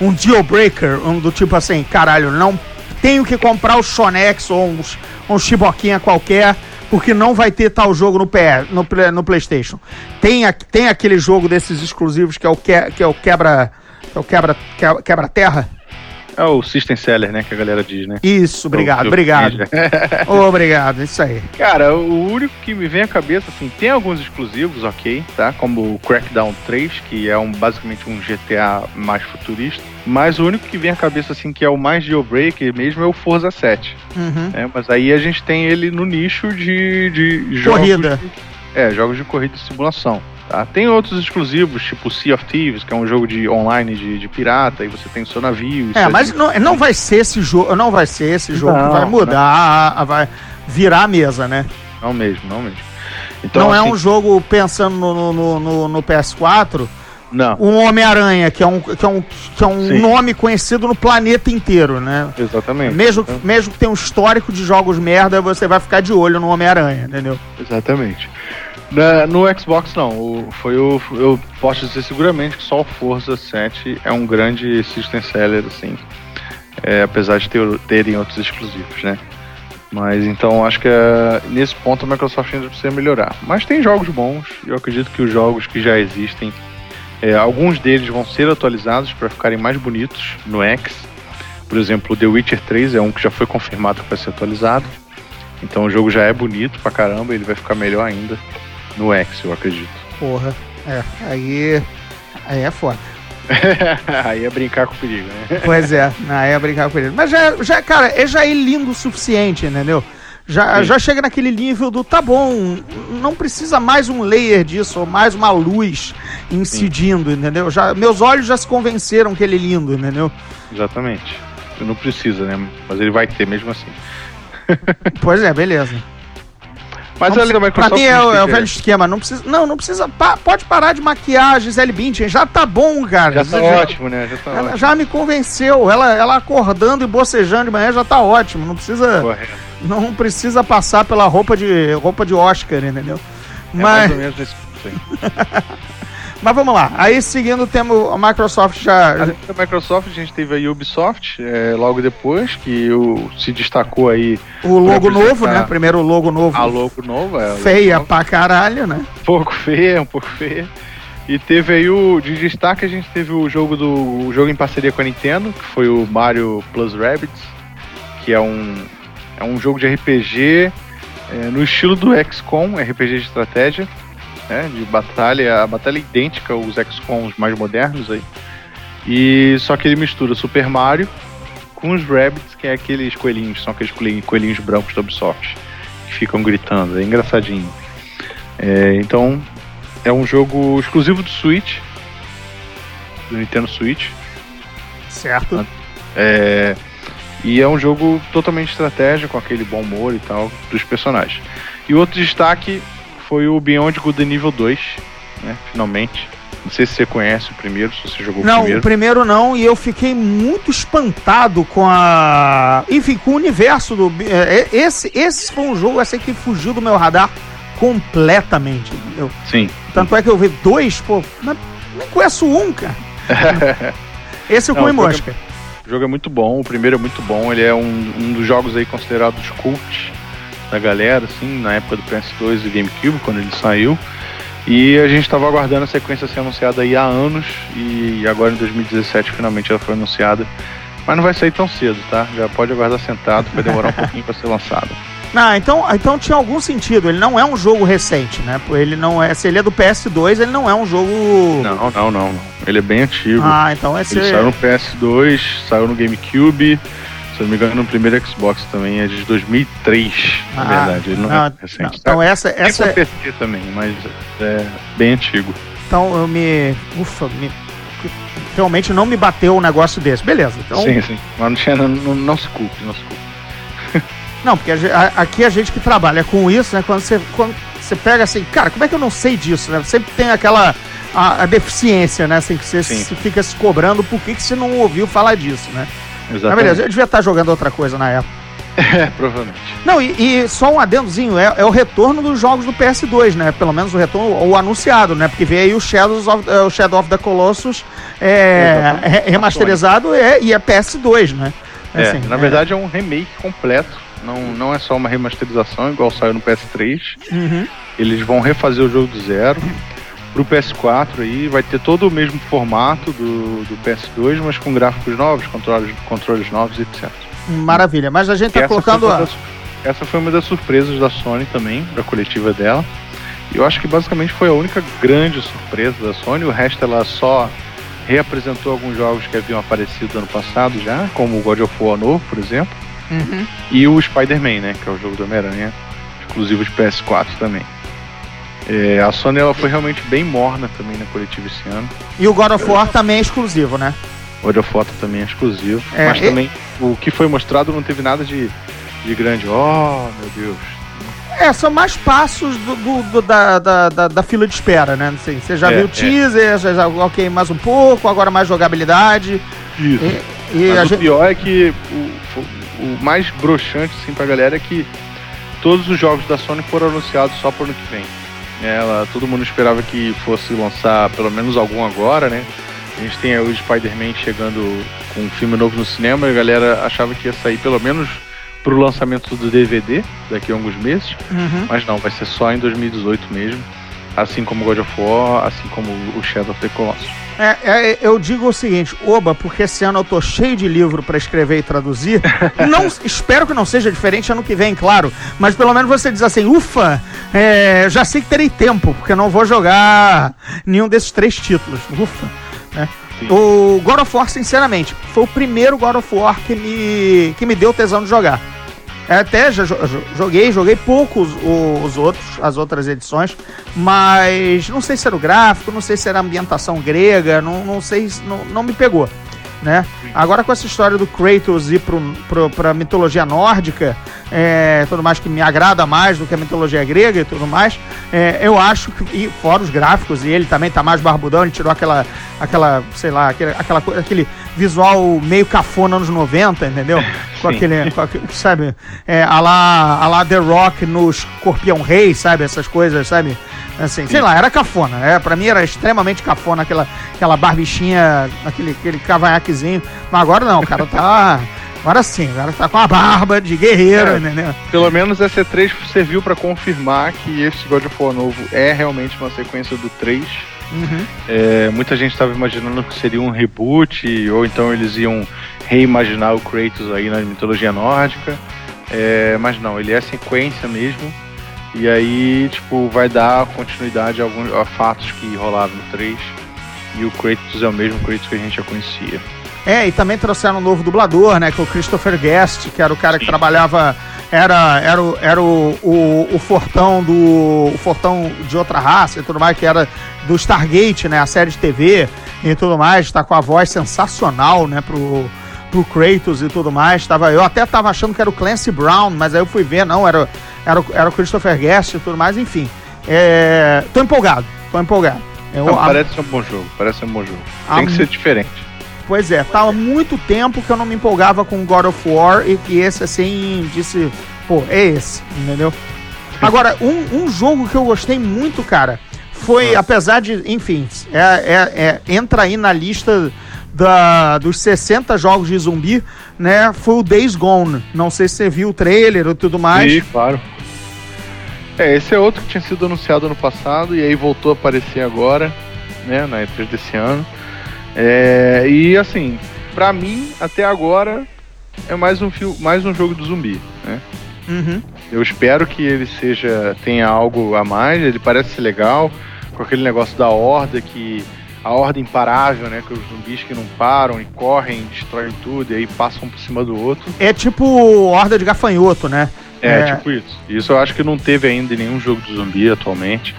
um deal breaker, um do tipo assim, caralho, não tenho que comprar o Shonex ou um, um Shiboquinha qualquer porque não vai ter tal jogo no, PS, no, no PlayStation. Tem, tem aquele jogo desses exclusivos que é o, que, que é o quebra que é o quebra quebra, quebra terra. É o System Seller, né? Que a galera diz, né? Isso, obrigado, O- o- obrigado. obrigado, isso aí. Cara, o único que me vem à cabeça, assim, tem alguns exclusivos, ok, tá? Como o Crackdown 3, que é um, basicamente um GTA mais futurista. Mas o único que vem à cabeça, assim, que é o mais jailbreak mesmo é o Forza 7. Uhum. né? Mas aí a gente tem ele no nicho de, de jogos... Corrida. de- é, jogos de corrida e simulação. Tá? Tem outros exclusivos, tipo Sea of Thieves, que é um jogo de online de, de pirata, e você tem o seu navio. É, mas de- não, não vai ser esse jogo, não vai ser esse jogo que Não, vai mudar, a- vai virar a mesa, né? Não mesmo, não mesmo. Então, não é assim, um jogo pensando no, no, no- no PS4, Não, um Homem-Aranha, que é um, que é um, que é um Sim. nome conhecido no planeta inteiro, né? exatamente. Mesmo, Então- mesmo que tenha um histórico de jogos merda, você vai ficar de olho no Homem-Aranha, entendeu? Exatamente. No Xbox não, o- foi o, eu posso dizer seguramente que só o Forza 7 é um grande system seller, assim, é, apesar de ter, terem outros exclusivos, né? Mas então acho que é, nesse ponto a Microsoft ainda precisa melhorar. Mas tem jogos bons, eu acredito que os jogos que já existem, é, alguns deles vão ser atualizados para ficarem mais bonitos no X. Por exemplo, The Witcher 3 é um que já foi confirmado que vai ser atualizado. Então o jogo já é bonito pra caramba, ele vai ficar melhor ainda no X, eu acredito. Porra, é, aí, aí é foda. Aí é brincar com o perigo, né? Pois é, aí é brincar com ele. Mas já, já, cara, é já é lindo o suficiente, entendeu? Já, Sim. já chega naquele nível do tá bom, não precisa mais um layer disso, ou mais uma luz incidindo, entendeu? Já, meus olhos já se convenceram que ele é lindo, entendeu? Exatamente. Não precisa, né? Mas ele vai ter mesmo assim. Pois é, beleza. Mas Não precisa- pra mim é, o- é o velho esquema. Não precisa. Não, não precisa. pa- pode parar de maquiar a Gisele Bündchen. Já tá bom, cara. Já tá ótimo, né? Já tá Ela ótimo. já me convenceu. Ela, ela acordando e bocejando de manhã já tá ótimo. Não precisa, Correto. não precisa passar pela roupa de roupa de Oscar, entendeu? É mais Mas, ou menos aí. mas vamos lá. Aí seguindo temos a Microsoft já. Além da Microsoft, a gente teve a Ubisoft é, logo depois, que o, se destacou aí O logo novo, né? Primeiro logo novo. a logo nova. é, a logo Feia nova. pra caralho, né? Um pouco feia, um pouco feia. E teve aí o. De destaque a gente teve o jogo do. O jogo em parceria com a Nintendo, que foi o Mario Plus Rabbids, que é um. É um jogo de RPG é, no estilo do XCOM, RPG de estratégia, né? De batalha. A batalha é idêntica aos XCOMs mais modernos aí. E só que ele mistura Super Mario com os Rabbids, que é aqueles coelhinhos, são aqueles coelhinhos, brancos da Ubisoft, que ficam gritando, é engraçadinho. É, então, é um jogo exclusivo do Switch, do Nintendo Switch. Certo. É, e é um jogo totalmente estratégia, com aquele bom humor e tal dos personagens. E outro destaque foi o Beyond Good Evil 2, né? Finalmente. Não sei se você conhece o primeiro, se você jogou o Não, primeiro. o primeiro não, e eu fiquei muito espantado com a. Enfim, com o universo do. é, é, Esse, esse foi um jogo assim que fugiu do meu radar completamente. entendeu? Sim. Tanto é que eu vi dois, pô, mas nem conheço um, cara. Esse eu Não, comi o é- mosca. O jogo é muito bom, o primeiro é muito bom, ele é um, um dos jogos aí considerados cult da galera, assim, na época do PS2 e GameCube, quando ele saiu. E a gente estava aguardando a sequência ser anunciada aí há anos, e agora em 2017 finalmente ela foi anunciada. Mas não vai sair tão cedo, tá? Já pode aguardar sentado, vai demorar um pouquinho para ser lançado. Não, então, então tinha algum sentido. Ele não é um jogo recente, né? Ele não é. Se ele é do PS2, ele não é um jogo. Não, não, não. Ele é bem antigo. Ah, então esse. Ele saiu no PS2, saiu no GameCube, se eu não me engano no primeiro Xbox também, é de 2003, na Ah, verdade. Ele não, não, é recente. não, então essa, Tem essa, pra PC também, mas é bem antigo. Então eu me. Ufa, me- realmente não me bateu um negócio desse. Beleza. Então, Sim, sim. Mas não, tinha, não, não, se culpe, não se culpe. Não, porque a a- aqui a gente que trabalha com isso, né? Quando você, quando você pega assim, cara, como é que eu não sei disso, né? Sempre tem aquela a, a deficiência, né? Assim, que você se fica se cobrando por que, que você não ouviu falar disso, né? Exatamente. beleza, eu devia estar jogando outra coisa na época. É, provavelmente. Não, e, e só um adendozinho, é, é o retorno dos jogos do PS2, né? Pelo menos o retorno, o anunciado, né? Porque veio aí o, Shadows of, eh, o Shadow of the Colossus é, re- remasterizado é, e é PS2, né? É, Assim, na verdade é um remake completo. Não, não é só uma remasterização, igual saiu no PS3. Uhum. Eles vão refazer o jogo do zero. Pro PS4 aí vai ter todo o mesmo formato do, do PS2, mas com gráficos novos, controles, controles novos, etc. Maravilha, mas a gente tá essa, colocando. foi das, essa foi uma das surpresas da Sony também, da coletiva dela. E eu acho que basicamente foi a única grande surpresa da Sony. O resto ela só reapresentou alguns jogos que haviam aparecido ano passado já, como o God of War novo, por exemplo, Uhum. e o Spider-Man, né, que é o jogo do Homem-Aranha, exclusivo de PS4 também. É, a Sony ela foi realmente bem morna também na coletiva esse ano. E o God of War também é exclusivo, né? O God of War também é exclusivo, É, mas e- também o que foi mostrado não teve nada de, de grande. Oh, meu Deus. É, são mais passos do, do- do- da, da, da, da fila de espera, né? Assim, você já É, viu o é. teaser, já, já, ok, mais um pouco, agora mais jogabilidade. Isso. E, e Mas a o gente. pior é que o, o mais broxante assim, pra galera é que todos os jogos da Sony foram anunciados só pro ano que vem. Ela, todo mundo esperava que fosse lançar pelo menos algum agora, né? A gente tem o Spider-Man chegando com um filme novo no cinema e a galera achava que ia sair pelo menos pro lançamento do DVD daqui a alguns meses, Uhum. mas não, vai ser só em 2018 mesmo. Assim como God of War, assim como o Shadow of the Colossus. É, é, eu digo o seguinte, oba, porque esse ano eu tô cheio de livro pra escrever e traduzir. não, espero que não seja diferente ano que vem, claro. Mas pelo menos você diz assim, ufa, é, já sei que terei tempo, porque eu não vou jogar nenhum desses três títulos. Ufa. né? O God of War, sinceramente, foi o primeiro God of War que me, que me deu tesão de jogar. É, Até já jo- jo- joguei, joguei poucos os, os outros, as outras edições, mas não sei se era o gráfico, não sei se era a ambientação grega, não, não sei, se- não, não me pegou. Né? Agora com essa história do Kratos ir pro, pro, pra mitologia nórdica, é, tudo mais que me agrada mais do que a mitologia grega e tudo mais, é, eu acho que, e fora os gráficos, e ele também tá mais barbudão, ele tirou aquela, aquela sei lá, aquele, aquela, aquele visual meio cafona anos 90, entendeu? Com aquele, com aquele, sabe, é, a lá, a lá The Rock no Escorpião Rei, sabe, essas coisas, sabe? Assim, sei lá, era cafona. É, pra mim era extremamente cafona aquela, aquela barbichinha, aquele, aquele Mas agora não, o cara tá. Agora sim, agora tá com a barba de guerreiro, É. entendeu? Pelo menos essa E3 serviu pra confirmar que esse God of War novo é realmente uma sequência do 3. Uhum. É, muita gente estava imaginando que seria um reboot, ou então eles iam reimaginar o Kratos aí na mitologia nórdica. É, mas não, ele é sequência mesmo. E aí, tipo, vai dar continuidade a, alguns, a fatos que rolaram no 3. E o Kratos é o mesmo Kratos que a gente já conhecia. É, e também trouxeram um novo dublador, né? Que é o Christopher Guest, que era o cara que trabalhava. Era, era, o, era o, o, o Fortão do. O Fortão de outra raça e tudo mais, que era do Stargate, né? A série de TV e tudo mais. Tá com a voz sensacional, né? Pro, pro Kratos e tudo mais. Tava, eu até tava achando que era o Clancy Brown, mas aí eu fui ver, não, era, era, o- era o Christopher Guest e tudo mais, enfim. É, tô empolgado, tô empolgado. Eu, Então, a- parece ser um bom jogo, parece ser um bom jogo. Tem que mu- ser diferente. Pois é, tá há muito tempo que eu não me empolgava com God of War e que esse, assim, disse, pô, é esse, entendeu? Agora, um, um jogo que eu gostei muito, cara, foi, apesar de, enfim, é, é- é- entra aí na lista da, dos 60 jogos de zumbi, né? Foi o Days Gone. Não sei se você viu o trailer e tudo mais. Sim, claro. É, esse é outro que tinha sido anunciado ano passado e aí voltou a aparecer agora, né, na E3 desse ano. É, e assim, pra mim, até agora, é mais um, fio, mais um jogo do zumbi, né? Uhum. Eu espero que ele seja tenha algo a mais, ele parece ser legal, com aquele negócio da horda que a horda imparável, né, que os zumbis que não param e correm, destroem tudo e aí passam por cima do outro. É tipo Horda de Gafanhoto, né? É, É. tipo isso. Isso eu acho que não teve ainda em nenhum jogo de zumbi atualmente.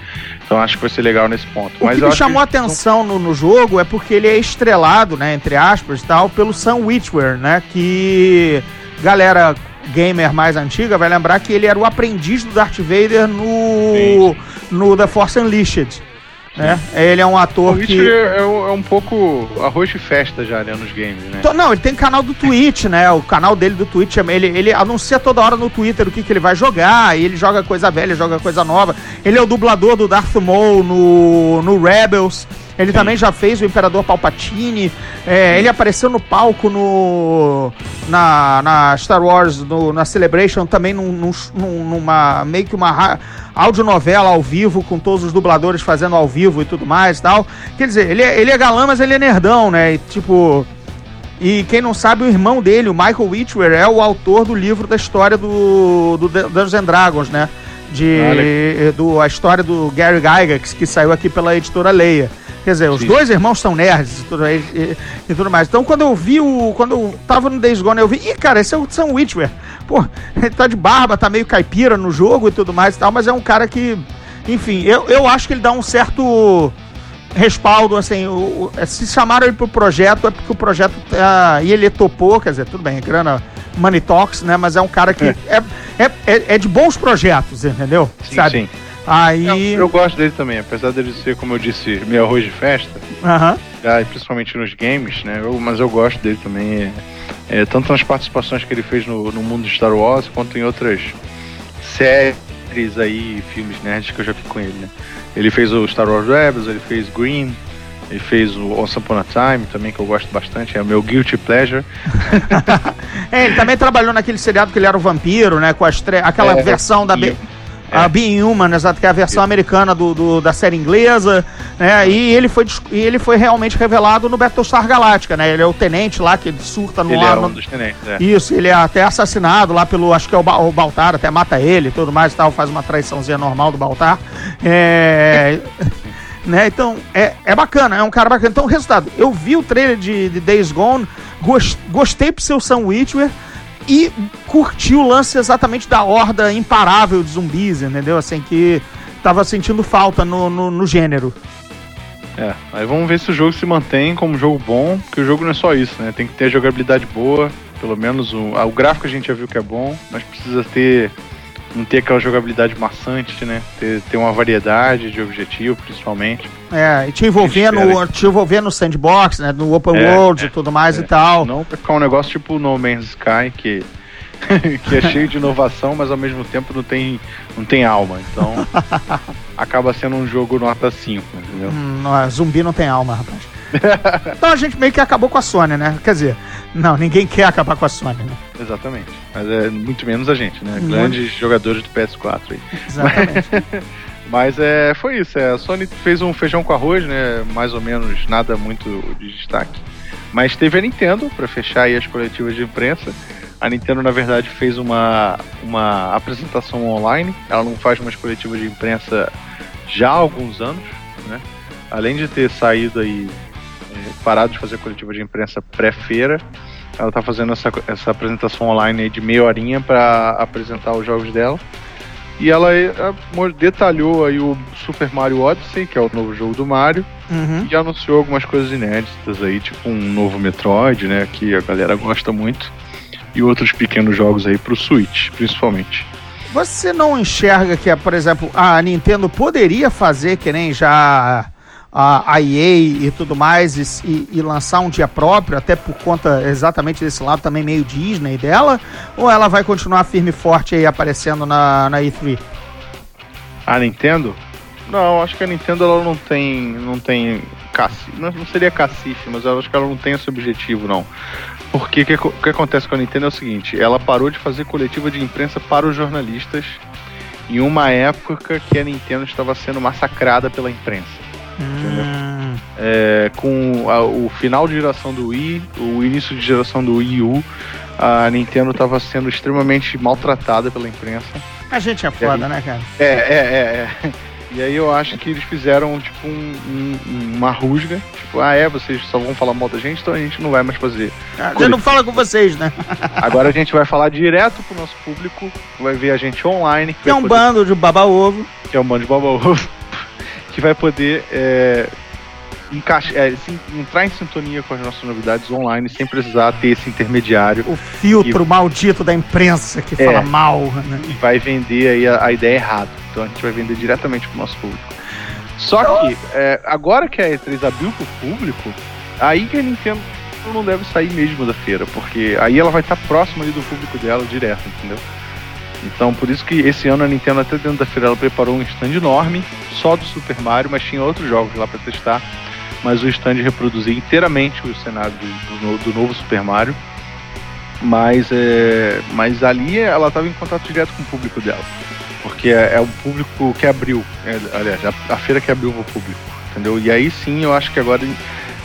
Então acho que vai ser legal nesse ponto. O Mas que me chamou a que atenção no, no jogo é porque ele é estrelado, né, entre aspas, e tal, pelo Sam Witwer, né, que galera gamer mais antiga vai lembrar que ele era o aprendiz do Darth Vader no, no The Force Unleashed, né? Ele é um O ator Witcher que é, um- é um pouco arroz de festa já, né, nos games, né? Não, ele tem canal do Twitch, né? O canal dele do Twitch, ele, ele anuncia toda hora no Twitter o que, que ele vai jogar, e ele joga coisa velha, joga coisa nova. Ele é o dublador do Darth Maul no, no Rebels. Ele também já fez o Imperador Palpatine. É, ele apareceu no palco no na, na Star Wars, no- na Celebration, também num, num- num- numa meio que uma audionovela ao vivo, com todos os dubladores fazendo ao vivo e tudo mais e tal. Quer dizer, ele é, ele é galã, mas ele é nerdão, né? E, tipo, e quem não sabe, o irmão dele, o Michael Witwer, é o autor do livro da história do, do Dungeons and Dragons, né? De, Olha. do, a história do Gary Gygax, que saiu aqui pela editora Leia. Quer dizer, os Sim. dois irmãos são nerds e tudo, e, e- e tudo mais. Então, quando eu vi o. Quando eu tava no Days Gone, eu vi. Ih, cara, esse é o Sam Witwer. Pô, ele tá de barba, tá meio caipira no jogo e tudo mais e tal, mas é um cara que. Enfim, eu, eu acho que ele dá um certo respaldo, assim, o, o- se chamaram ele pro projeto é porque o projeto tá, e ele topou, quer dizer, tudo bem, grana money talks, né, mas é um cara que é, é, é, é de bons projetos, entendeu? Sim, Sabe? sim. Aí, Eu, eu gosto dele também, apesar dele ser, como eu disse, meu arroz de festa, aham, ah, e principalmente nos games, né? eu- mas eu gosto dele também, é, é, tanto nas participações que ele fez no, no mundo de Star Wars, quanto em outras séries aí, filmes nerds que eu já vi com ele, né? Ele fez o Star Wars Rebels, ele fez Green, ele fez o Once Upon a Time também, que eu gosto bastante, é o meu guilty pleasure. É, ele também trabalhou naquele seriado que ele era o vampiro, né? Com as tre- aquela É, versão da. Be é. A Being Human, exato, que é a versão americana do, do- da série inglesa, né? E ele foi, e ele foi realmente revelado no Battlestar Galactica, né? Ele é o tenente lá que surta no Ele ar. é um dos tenentes, é. Isso, ele é até assassinado lá pelo. Acho que é o, Ba- o Baltar, até mata ele e tudo mais e tal, faz uma traiçãozinha normal do Baltar. É. né, então, é, é bacana, é um cara bacana. Então, resultado, eu vi o trailer de, de Days Gone, gos- gostei pro seu Sam Witwer e curti o lance exatamente da horda imparável de zumbis, entendeu? Assim, que tava sentindo falta no, no, no gênero. É, aí vamos ver se o jogo se mantém como jogo bom, porque o jogo não é só isso, né? Tem que ter jogabilidade boa, pelo menos o, o gráfico a gente já viu que é bom, mas precisa ter não ter aquela jogabilidade maçante, né? Ter, ter uma variedade de objetivo, principalmente. É, e te envolver, no, te envolver no sandbox, né? No open É, world é, e tudo mais é. e tal. Não ficar um negócio tipo No Man's Sky, que, que é cheio de inovação, mas ao mesmo tempo não tem, não tem alma. Então acaba sendo um jogo nota 5, entendeu? Hum, não, zumbi não tem alma, rapaz. então a gente meio que acabou com a Sony, né? Quer dizer, não, ninguém quer acabar com a Sony, né? Exatamente. Mas é muito menos a gente, né? Muito. Grandes jogadores do PS4 aí. Exatamente. Mas é, foi isso. É, a Sony fez um feijão com arroz, né? Mais ou menos nada muito de destaque. Mas teve a Nintendo para fechar aí as coletivas de imprensa. A Nintendo, na verdade, fez uma, uma apresentação online. Ela não faz umas coletivas de imprensa já há alguns anos, né? Além de ter saído aí, parado de fazer coletiva de imprensa pré-feira, ela tá fazendo essa, essa apresentação online aí de meia horinha para apresentar os jogos dela. E ela mo- detalhou aí o Super Mario Odyssey, que é o novo jogo do Mario, Uhum. e anunciou algumas coisas inéditas aí, tipo um novo Metroid, né, que a galera gosta muito, e outros pequenos jogos aí pro Switch, principalmente. Você não enxerga que, por exemplo, a Nintendo poderia fazer que nem já a a EA e tudo mais e, e- lançar um dia próprio, até por conta exatamente desse lado também meio Disney dela? Ou ela vai continuar firme e forte aí aparecendo na, na E3? A Nintendo? Não, acho que a Nintendo ela não tem. não tem. Caci... Não, seria cacife, mas eu acho que ela não tem esse objetivo, não. Porque o que, que acontece com a Nintendo é o seguinte, ela parou de fazer coletiva de imprensa para os jornalistas em uma época que a Nintendo estava sendo massacrada pela imprensa. Hum, É, com a- o final de geração do Wii, o início de geração do Wii U, a Nintendo estava sendo extremamente maltratada pela imprensa. a gente é foda, né, cara? É, é, é, é. E aí eu acho que eles fizeram, tipo, um- um- uma rusga. Tipo, ah, é, vocês só vão falar mal da gente, então a gente não vai mais fazer. A gente não fala com vocês, né? Agora a gente vai falar direto pro nosso público, vai ver a gente online. Que é um poder- bando de baba-ovo. Que é um bando de baba ovo. Que vai poder é, encaixa- é, sim- entrar em sintonia com as nossas novidades online sem precisar ter esse intermediário O filtro maldito da imprensa que É. fala mal, né? e vai vender aí a, a ideia errada. Então a gente vai vender diretamente pro nosso público. Só que, é, agora que a E3 abriu pro público, aí que a Nintendo não deve sair mesmo da feira, porque aí ela vai estar próxima ali do público dela direto, entendeu? Então, por isso que esse ano a Nintendo, até dentro da feira, ela preparou um stand enorme, só do Super Mario, mas tinha outros jogos lá para testar. Mas o stand reproduzia inteiramente o cenário do, do do novo Super Mario. Mas, é, mas ali ela estava em contato direto com o público dela. Porque é, é o público que abriu, é, aliás, a, a feira que abriu o público, entendeu? E aí sim eu acho que agora,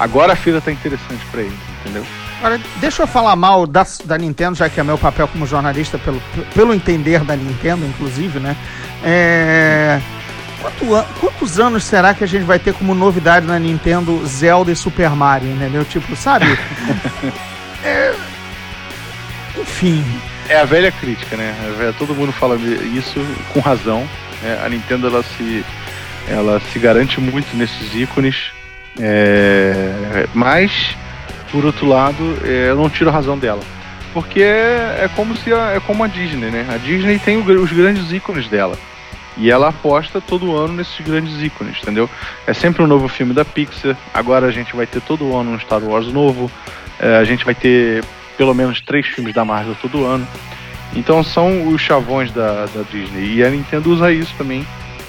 agora a feira tá interessante para eles, entendeu? Agora, deixa eu falar mal da, da Nintendo, já que é meu papel como jornalista, pelo, pelo entender da Nintendo, inclusive, né? É, quanto an- quantos anos será que a gente vai ter como novidade na Nintendo Zelda e Super Mario, entendeu? Tipo, sabe? É, enfim. É a velha crítica, né? Velha- Todo mundo fala isso com razão. né? A Nintendo ela se, ela se garante muito nesses ícones, é, mas por outro lado, é, eu não tiro a razão dela, porque é, é como se a, é como a Disney, né? A Disney tem os grandes ícones dela. E ela aposta todo ano nesses grandes ícones, entendeu? É sempre um novo filme da Pixar. Agora a gente vai ter todo ano um Star Wars novo. é, a gente vai ter pelo menos três filmes da Marvel todo ano. Então são os chavões da, da Disney. E a Nintendo usa isso também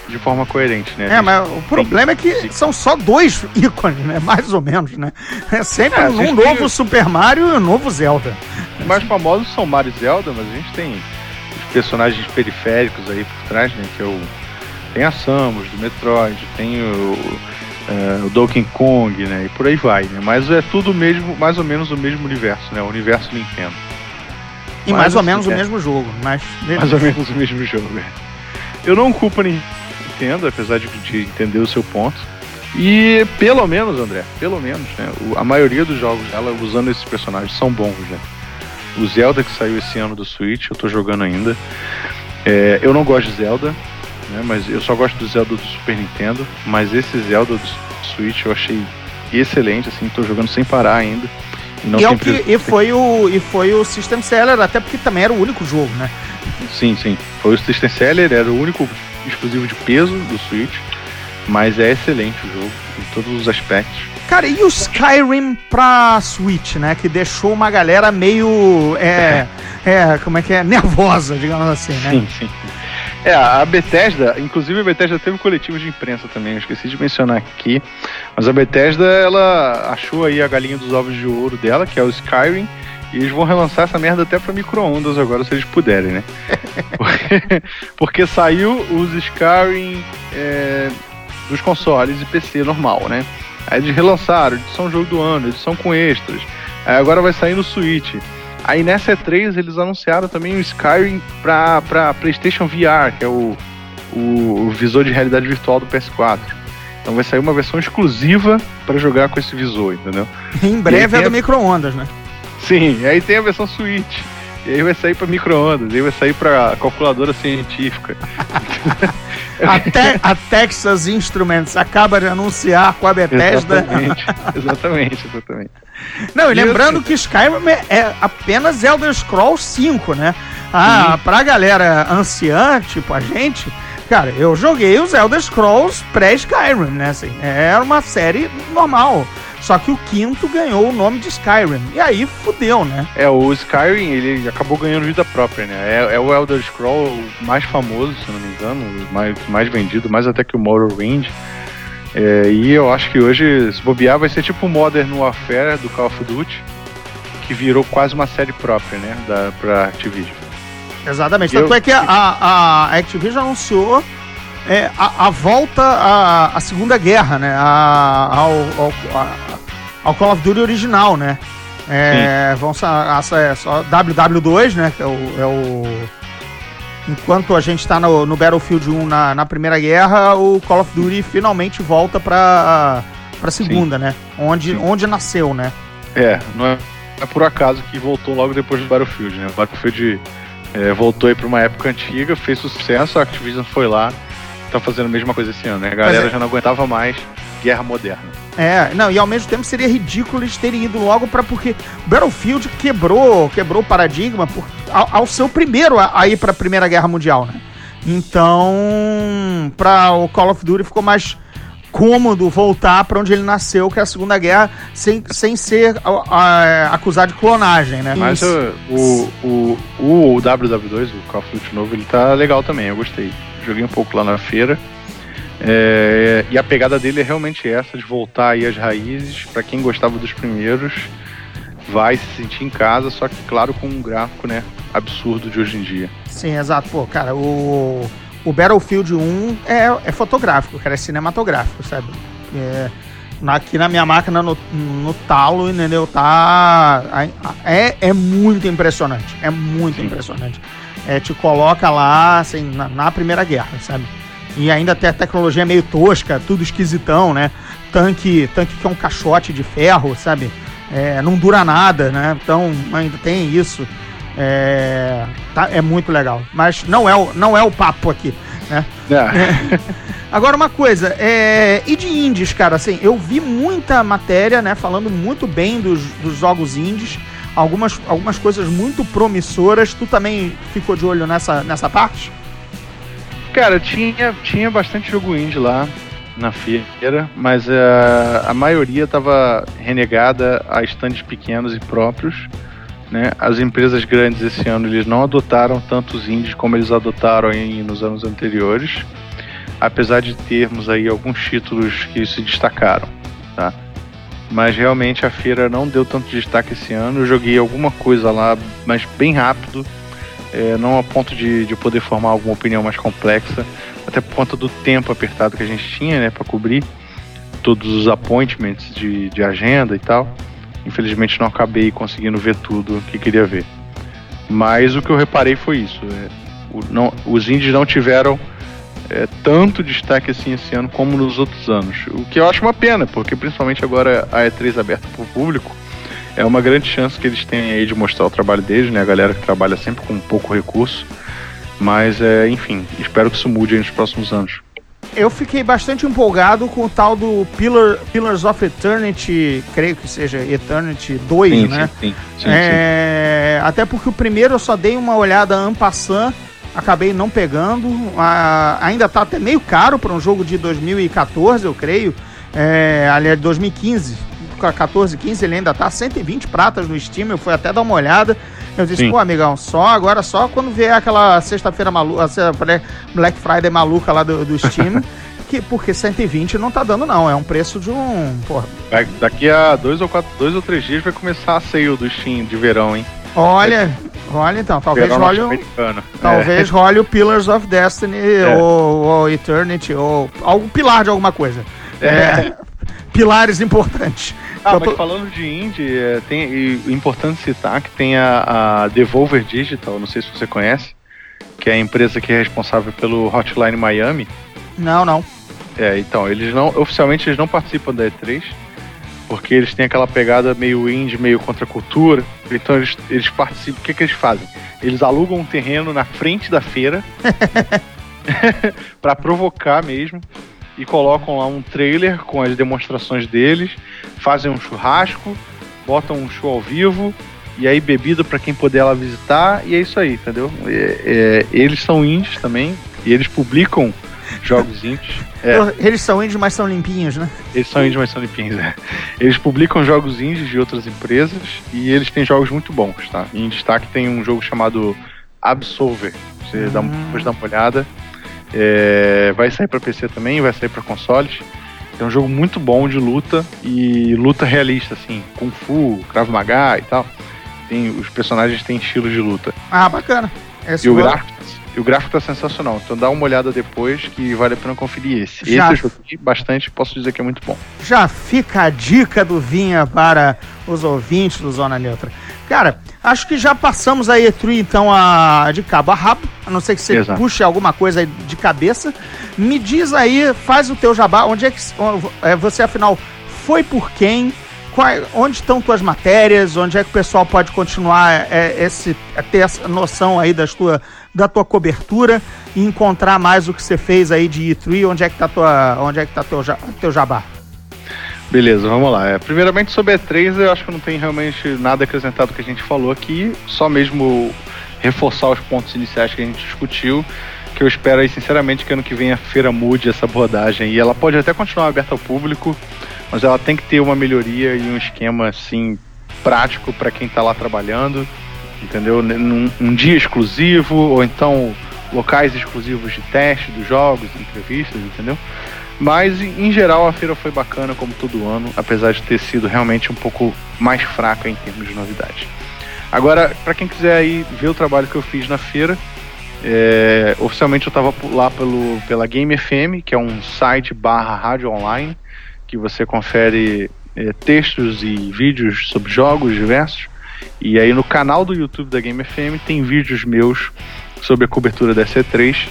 de forma coerente, né? É, mas o problema é que são só dois ícones, né? Mais ou menos, né? É sempre É, um novo tem- Super Mario e um novo Zelda. Os mais famosos são Mario e Zelda, mas a gente tem os personagens periféricos aí por trás, né? Que é o. Tem a Samus do Metroid, tem o, é, o Donkey Kong, né? E por aí vai, né? Mas é tudo mesmo, mais ou menos o mesmo universo, né? O universo Nintendo. E Mas, mais ou assim, menos o é. mesmo jogo. Mas, Mais ou menos o mesmo jogo, né? Eu não culpo a Nintendo, apesar de, de entender o seu ponto. E pelo menos, André, pelo menos, né? o- a maioria dos jogos dela usando esses personagens são bons, né? O Zelda que saiu esse ano do Switch, eu tô jogando ainda. É, eu não gosto de Zelda, né? Mas eu só gosto do Zelda do Super Nintendo. Mas esse Zelda do Switch eu achei excelente, assim, tô jogando sem parar ainda. E, não e, é o que, e, foi o, e foi o System Seller, até porque também era o único jogo, né? Sim, sim. Foi o System Seller, era o único exclusivo de peso do Switch, mas é excelente o jogo, em todos os aspectos. Cara, e o Skyrim pra Switch, né? Que deixou uma galera meio. É, é, como é que é? Nervosa, digamos assim, né? Sim, sim. É, a Bethesda, inclusive a Bethesda teve coletivo de imprensa também, eu esqueci de mencionar aqui. Mas a Bethesda, ela achou aí a galinha dos ovos de ouro dela, que é o Skyrim, e eles vão relançar essa merda até pra micro-ondas agora, se eles puderem, né? porque, saiu os Skyrim é, dos consoles e PC normal, né? Aí eles relançaram, edição jogo do ano, edição com extras. Aí agora vai sair no Switch. Aí nessa E3 eles anunciaram também o Skyrim pra, pra PlayStation VR, que é o, o, o visor de realidade virtual do PS4. Então vai sair uma versão exclusiva para jogar com esse visor, entendeu? Em breve é do a... micro-ondas, né? Sim, aí tem a versão Switch. E aí vai sair para micro-ondas, aí vai sair para calculadora científica. a, te a, Texas Instruments acaba de anunciar com a Bethesda. Exatamente, exatamente, exatamente. Não, e lembrando que Skyrim é, é apenas Elder Scrolls 5, né? Ah, Sim. pra galera anciã, tipo a gente, cara, eu joguei os Elder Scrolls pré-Skyrim, né? Assim, era uma série normal. Só que o quinto ganhou o nome de Skyrim. E aí fudeu, né? É, o Skyrim, ele acabou ganhando vida própria, né? É, é o Elder Scroll mais famoso, se não me engano, mais, mais vendido, mais até que o Morrowind. É, e eu acho que hoje, se bobear, vai ser tipo o Modern Warfare do Call of Duty, que virou quase uma série própria, né? Da, pra Activision. Exatamente. Tanto eu, é que a, a Activision anunciou é, a, a, volta à, à Segunda Guerra, né? A, ao, ao, ao, Call of Duty original, né? É, vão essa é só WW2, né? Que é o, é o enquanto a gente está no, no, Battlefield 1 na, na Primeira Guerra, o Call of Duty finalmente volta para para segunda, Sim. né? Onde, onde nasceu, né? É, não é, é, por acaso que voltou logo depois do Battlefield, né? O Battlefield é, voltou aí para uma época antiga, fez sucesso, a Activision foi lá tá fazendo a mesma coisa esse ano, né? A galera é... já não aguentava mais guerra moderna. É, não, e ao mesmo tempo seria ridículo eles terem ido logo para porque Battlefield quebrou, quebrou o paradigma por, ao, ao ser o primeiro a, a ir para a Primeira Guerra Mundial, né? Então, para o Call of Duty ficou mais cômodo voltar para onde ele nasceu, que é a Segunda Guerra, sem, sem ser a, a, acusado de clonagem, né? Mas o, o, o, o WW2, o Call of Duty novo, ele tá legal também, eu gostei joguei um pouco lá na feira. É, e a pegada dele é realmente essa, de voltar aí às raízes. Para quem gostava dos primeiros, vai se sentir em casa, só que, claro, com um gráfico né, absurdo de hoje em dia. Sim, exato. Pô, cara, o, o Battlefield 1 é, é fotográfico, cara, é cinematográfico, sabe? É, aqui na minha máquina, no, no talo, entendeu? Tá. É, é muito impressionante. É muito Sim. impressionante é, te coloca lá, assim, na, na, Primeira Guerra, sabe? E ainda tem a tecnologia meio tosca, tudo esquisitão, né? Tanque, tanque que é um caixote de ferro, sabe? É, não dura nada, né? Então ainda tem isso. É, tá, é muito legal. Mas não é o, não é o papo aqui, né? É. Agora uma coisa, é, e de indies, cara, assim, eu vi muita matéria, né, falando muito bem dos, dos jogos indies algumas, algumas coisas muito promissoras. Tu também ficou de olho nessa, nessa parte? Cara, tinha, tinha bastante jogo indie lá na feira, mas uh, a maioria estava renegada a estandes pequenos e próprios. Né? As empresas grandes esse ano eles não adotaram tantos indies como eles adotaram em, nos anos anteriores, apesar de termos aí alguns títulos que se destacaram. Tá? Mas realmente a feira não deu tanto destaque esse ano. Eu joguei alguma coisa lá, mas bem rápido, é, não a ponto de, de poder formar alguma opinião mais complexa, até por conta do tempo apertado que a gente tinha, né, para cobrir todos os appointments de, de agenda e tal. Infelizmente não acabei conseguindo ver tudo que queria ver. Mas o que eu reparei foi isso: é, o, não, os indies não tiveram é, tanto destaque assim esse ano como nos outros anos. O que eu acho uma pena, porque principalmente agora a E3 aberta para o público, é uma grande chance que eles têm aí de mostrar o trabalho deles, né? A galera que trabalha sempre com pouco recurso. Mas, é, enfim, espero que isso mude nos próximos anos. eu fiquei bastante empolgado com o tal do Pillar, Pillars of Eternity, creio que seja Eternity 2, Sim, né? sim, sim, sim, É, Até porque o primeiro eu só dei uma olhada en passant, acabei não pegando. Ah, ainda tá até meio caro para um jogo de 2014, eu creio. É, aliás, 2015. 14, 15, ele ainda tá 120 pratas no Steam, eu fui até dar uma olhada. Eu disse, Sim. pô, amigão, só agora só quando vier aquela sexta-feira maluca, Black Friday maluca lá do, do Steam, que, porque 120 não tá dando, não. É um preço de um. Porra, Vai- daqui a dois ou, quatro, dois ou três dias vai começar a sale do Steam de verão, hein? olha, olha então, talvez role, um- norte-americano. talvez role o Pillars of Destiny É. ou, ou Eternity ou algum pilar de alguma coisa. É, pilares importantes. Ah, Eu mas tô- falando de indie, é, tem, e é importante citar que tem a, a Devolver Digital, não sei se você conhece, que é a empresa que é responsável pelo Hotline Miami. Não, não. É, então, eles não, oficialmente eles não participam da E3, porque eles têm aquela pegada meio indie, meio contra a cultura. Então eles, eles participam. O que, que eles fazem? Eles alugam um terreno na frente da feira para provocar mesmo e colocam lá um trailer com as demonstrações deles, fazem um churrasco, botam um show ao vivo e aí bebida para quem puder lá visitar e é isso aí, entendeu? É- é, eles são indies também e eles publicam jogos indies. É. Eles são índios, mas são limpinhos, né? Eles são indies, mas são limpinhos, é. Eles publicam jogos indies de outras empresas e eles têm jogos muito bons, tá? Em destaque tem um jogo chamado Absolver. Você dá, pode dar uma olhada. É, vai sair pra PC também, vai sair pra consoles. É um jogo muito bom de luta e luta realista, assim, Kung Fu, Krav Maga e tal. Tem, os personagens têm estilos de luta. Ah, bacana. Esse E o gráfico, e o gráfico tá sensacional. Então dá uma olhada depois que vale a pena conferir esse. Já. Esse eu joguei bastante, posso dizer que é muito bom. Já fica a dica do Vinha para os ouvintes do Zona Neutra. Cara, acho que já passamos a E3 então a, de cabo a rabo, a não ser que você Exato. puxe alguma coisa aí de cabeça. Me diz aí, faz o teu jabá, onde é que é, você afinal foi por quem? Qual- onde estão tuas matérias? Onde é que o pessoal pode continuar é, esse, a ter essa noção aí das tua, da tua cobertura e encontrar mais o que você fez aí de E3? Onde é que tá tua, onde é que tá teu, teu jabá? Beleza, vamos lá. É, primeiramente sobre a E3, eu acho que não tem realmente nada acrescentado que a gente falou aqui, só mesmo reforçar os pontos iniciais que a gente discutiu, que eu espero aí sinceramente que ano que vem a feira mude essa abordagem e ela pode até continuar aberta ao público, mas ela tem que ter uma melhoria e um esquema assim prático para quem está lá trabalhando, entendeu? Num, um dia exclusivo ou então locais exclusivos de teste dos jogos, entrevistas, entendeu? Mas em geral a feira foi bacana como todo ano, apesar de ter sido realmente um pouco mais fraca em termos de novidade. Agora, para quem quiser aí ver o trabalho que eu fiz na feira, é, oficialmente eu estava lá pelo, pela Game FM, que é um site barra rádio online, que você confere é, textos e vídeos sobre jogos diversos. E aí no canal do YouTube da Game FM tem vídeos meus sobre a cobertura da C3,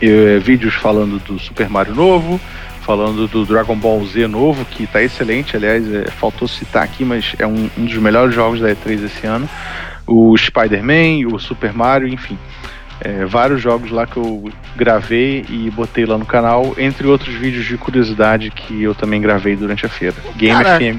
é, vídeos falando do Super Mario novo, falando do Dragon Ball Z novo, que tá excelente, aliás, é, faltou citar aqui, mas é um, um dos melhores jogos da E3 esse ano. O Spider-Man, o Super Mario, enfim. É, vários jogos lá que eu gravei e botei lá no canal, entre outros vídeos de curiosidade que eu também gravei durante a feira. Game Cara, FM.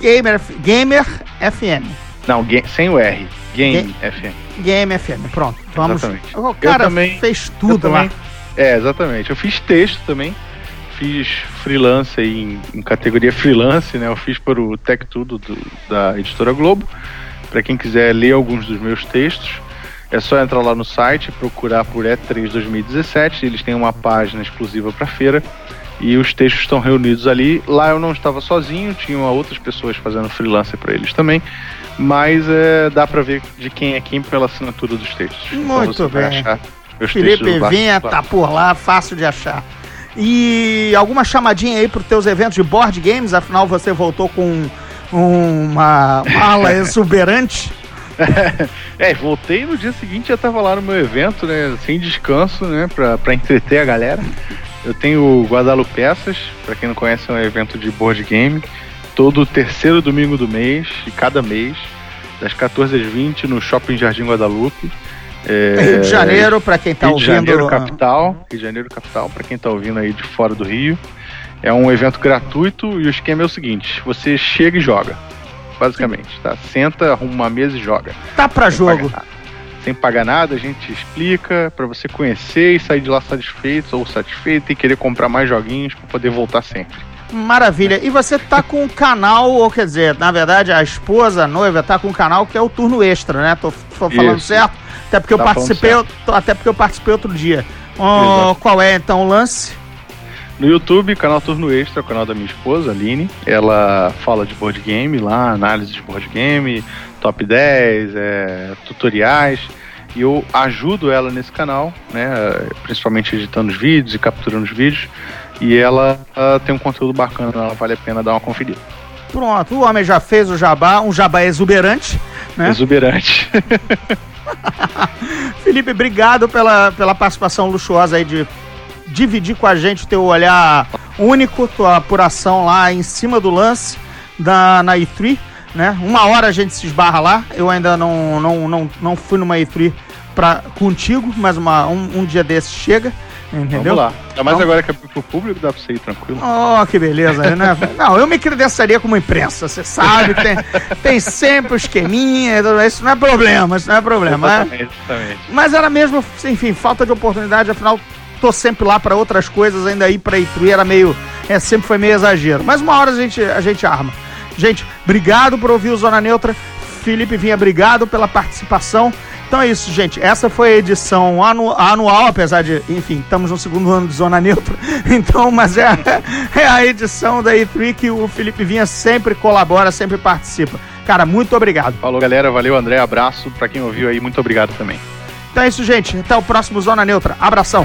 Gamer, Gamer FM. Não, sem o R. Game FM. Game FM, pronto. Vamos. Exatamente. O cara Eu também- fez tudo lá. também- É, exatamente. Eu fiz texto também. Fiz freelance aí em, em categoria freelance, né? Eu fiz para o Tech Tudo do- da editora Globo. Para quem quiser ler alguns dos meus textos, é só entrar lá no site, procurar por E3 2017. Eles têm uma página exclusiva para feira e os textos estão reunidos ali. Lá eu não estava sozinho, tinham outras pessoas fazendo freelancer para eles também. Mas é, dá para ver de quem é quem pela assinatura dos textos. Então Muito vai bem. Felipe. Vinha tá por lá, fácil de achar. E alguma chamadinha aí pros teus eventos de board games? Afinal, você voltou com uma mala exuberante. É, voltei no dia seguinte já tava lá no meu evento, né? Sem descanso, né? Pra, pra entreter a galera. Eu tenho o Guadalupe Peças, pra quem não conhece, é um evento de board game. Todo terceiro domingo do mês, de cada mês, das 14 às 20 no Shopping Jardim Guadalupe. É, Rio de Janeiro, para quem tá Rio de ouvindo. Janeiro capital, Rio de Janeiro capital, para quem tá ouvindo aí de fora do Rio. É um evento gratuito e o esquema é o seguinte: você chega e joga, basicamente, tá? Senta, arruma uma mesa e joga. Tá pra Sem jogo. pagar. Sem pagar nada, a gente explica para você conhecer e sair de lá satisfeito ou satisfeito e querer comprar mais joguinhos para poder voltar sempre. Maravilha. E você tá com um canal, ou quer dizer, na verdade, a esposa, a noiva, tá com um canal que é o turno extra, né? Tô, tô falando Isso. certo? Até porque eu Tá falando participei, tô- até porque eu participei outro dia. Exato. qual é então o lance? No YouTube, canal Turno Extra, o canal da minha esposa, Aline. Ela fala de board game lá, análise de board game, top 10, é, tutoriais. E eu ajudo ela nesse canal, né? Principalmente editando os vídeos e capturando os vídeos. E ela ah, tem um conteúdo bacana, ela vale a pena dar uma conferida. Pronto, o homem já fez o jabá, um jabá exuberante, né? Exuberante. Felipe, obrigado pela, pela participação luxuosa aí de dividir com a gente o teu olhar único, tua apuração lá em cima do lance da, na E3, né? Uma hora a gente se esbarra lá, eu ainda não, não, não, não fui numa E3 pra, contigo, mas uma, um, um dia desses chega, entendeu? Vamos lá. Ainda mais Vamos. agora que é pro público, dá pra você ir tranquilo. Oh, que beleza, né? Não, eu me credenciaria como imprensa, você sabe, tem, tem sempre o esqueminha, isso não é problema, isso não é problema. né? Exatamente, exatamente. Mas era mesmo, enfim, falta de oportunidade, afinal, tô sempre lá pra outras coisas, ainda ir pra E3 era meio. É, sempre foi meio exagero. Mas uma hora a gente, a gente arma. Gente, obrigado por ouvir o Zona Neutra. Felipe Vinha, obrigado pela participação. Então é isso, gente. Essa foi a edição anu- anual, apesar de, enfim, estamos no segundo ano de Zona Neutra. Então, mas é, é a edição da E3 que o Felipe Vinha sempre colabora, sempre participa. Cara, muito obrigado. Falou, galera. Valeu, André. Abraço. Pra quem ouviu aí, muito obrigado também. Então é isso, gente. Até o próximo Zona Neutra. Abração.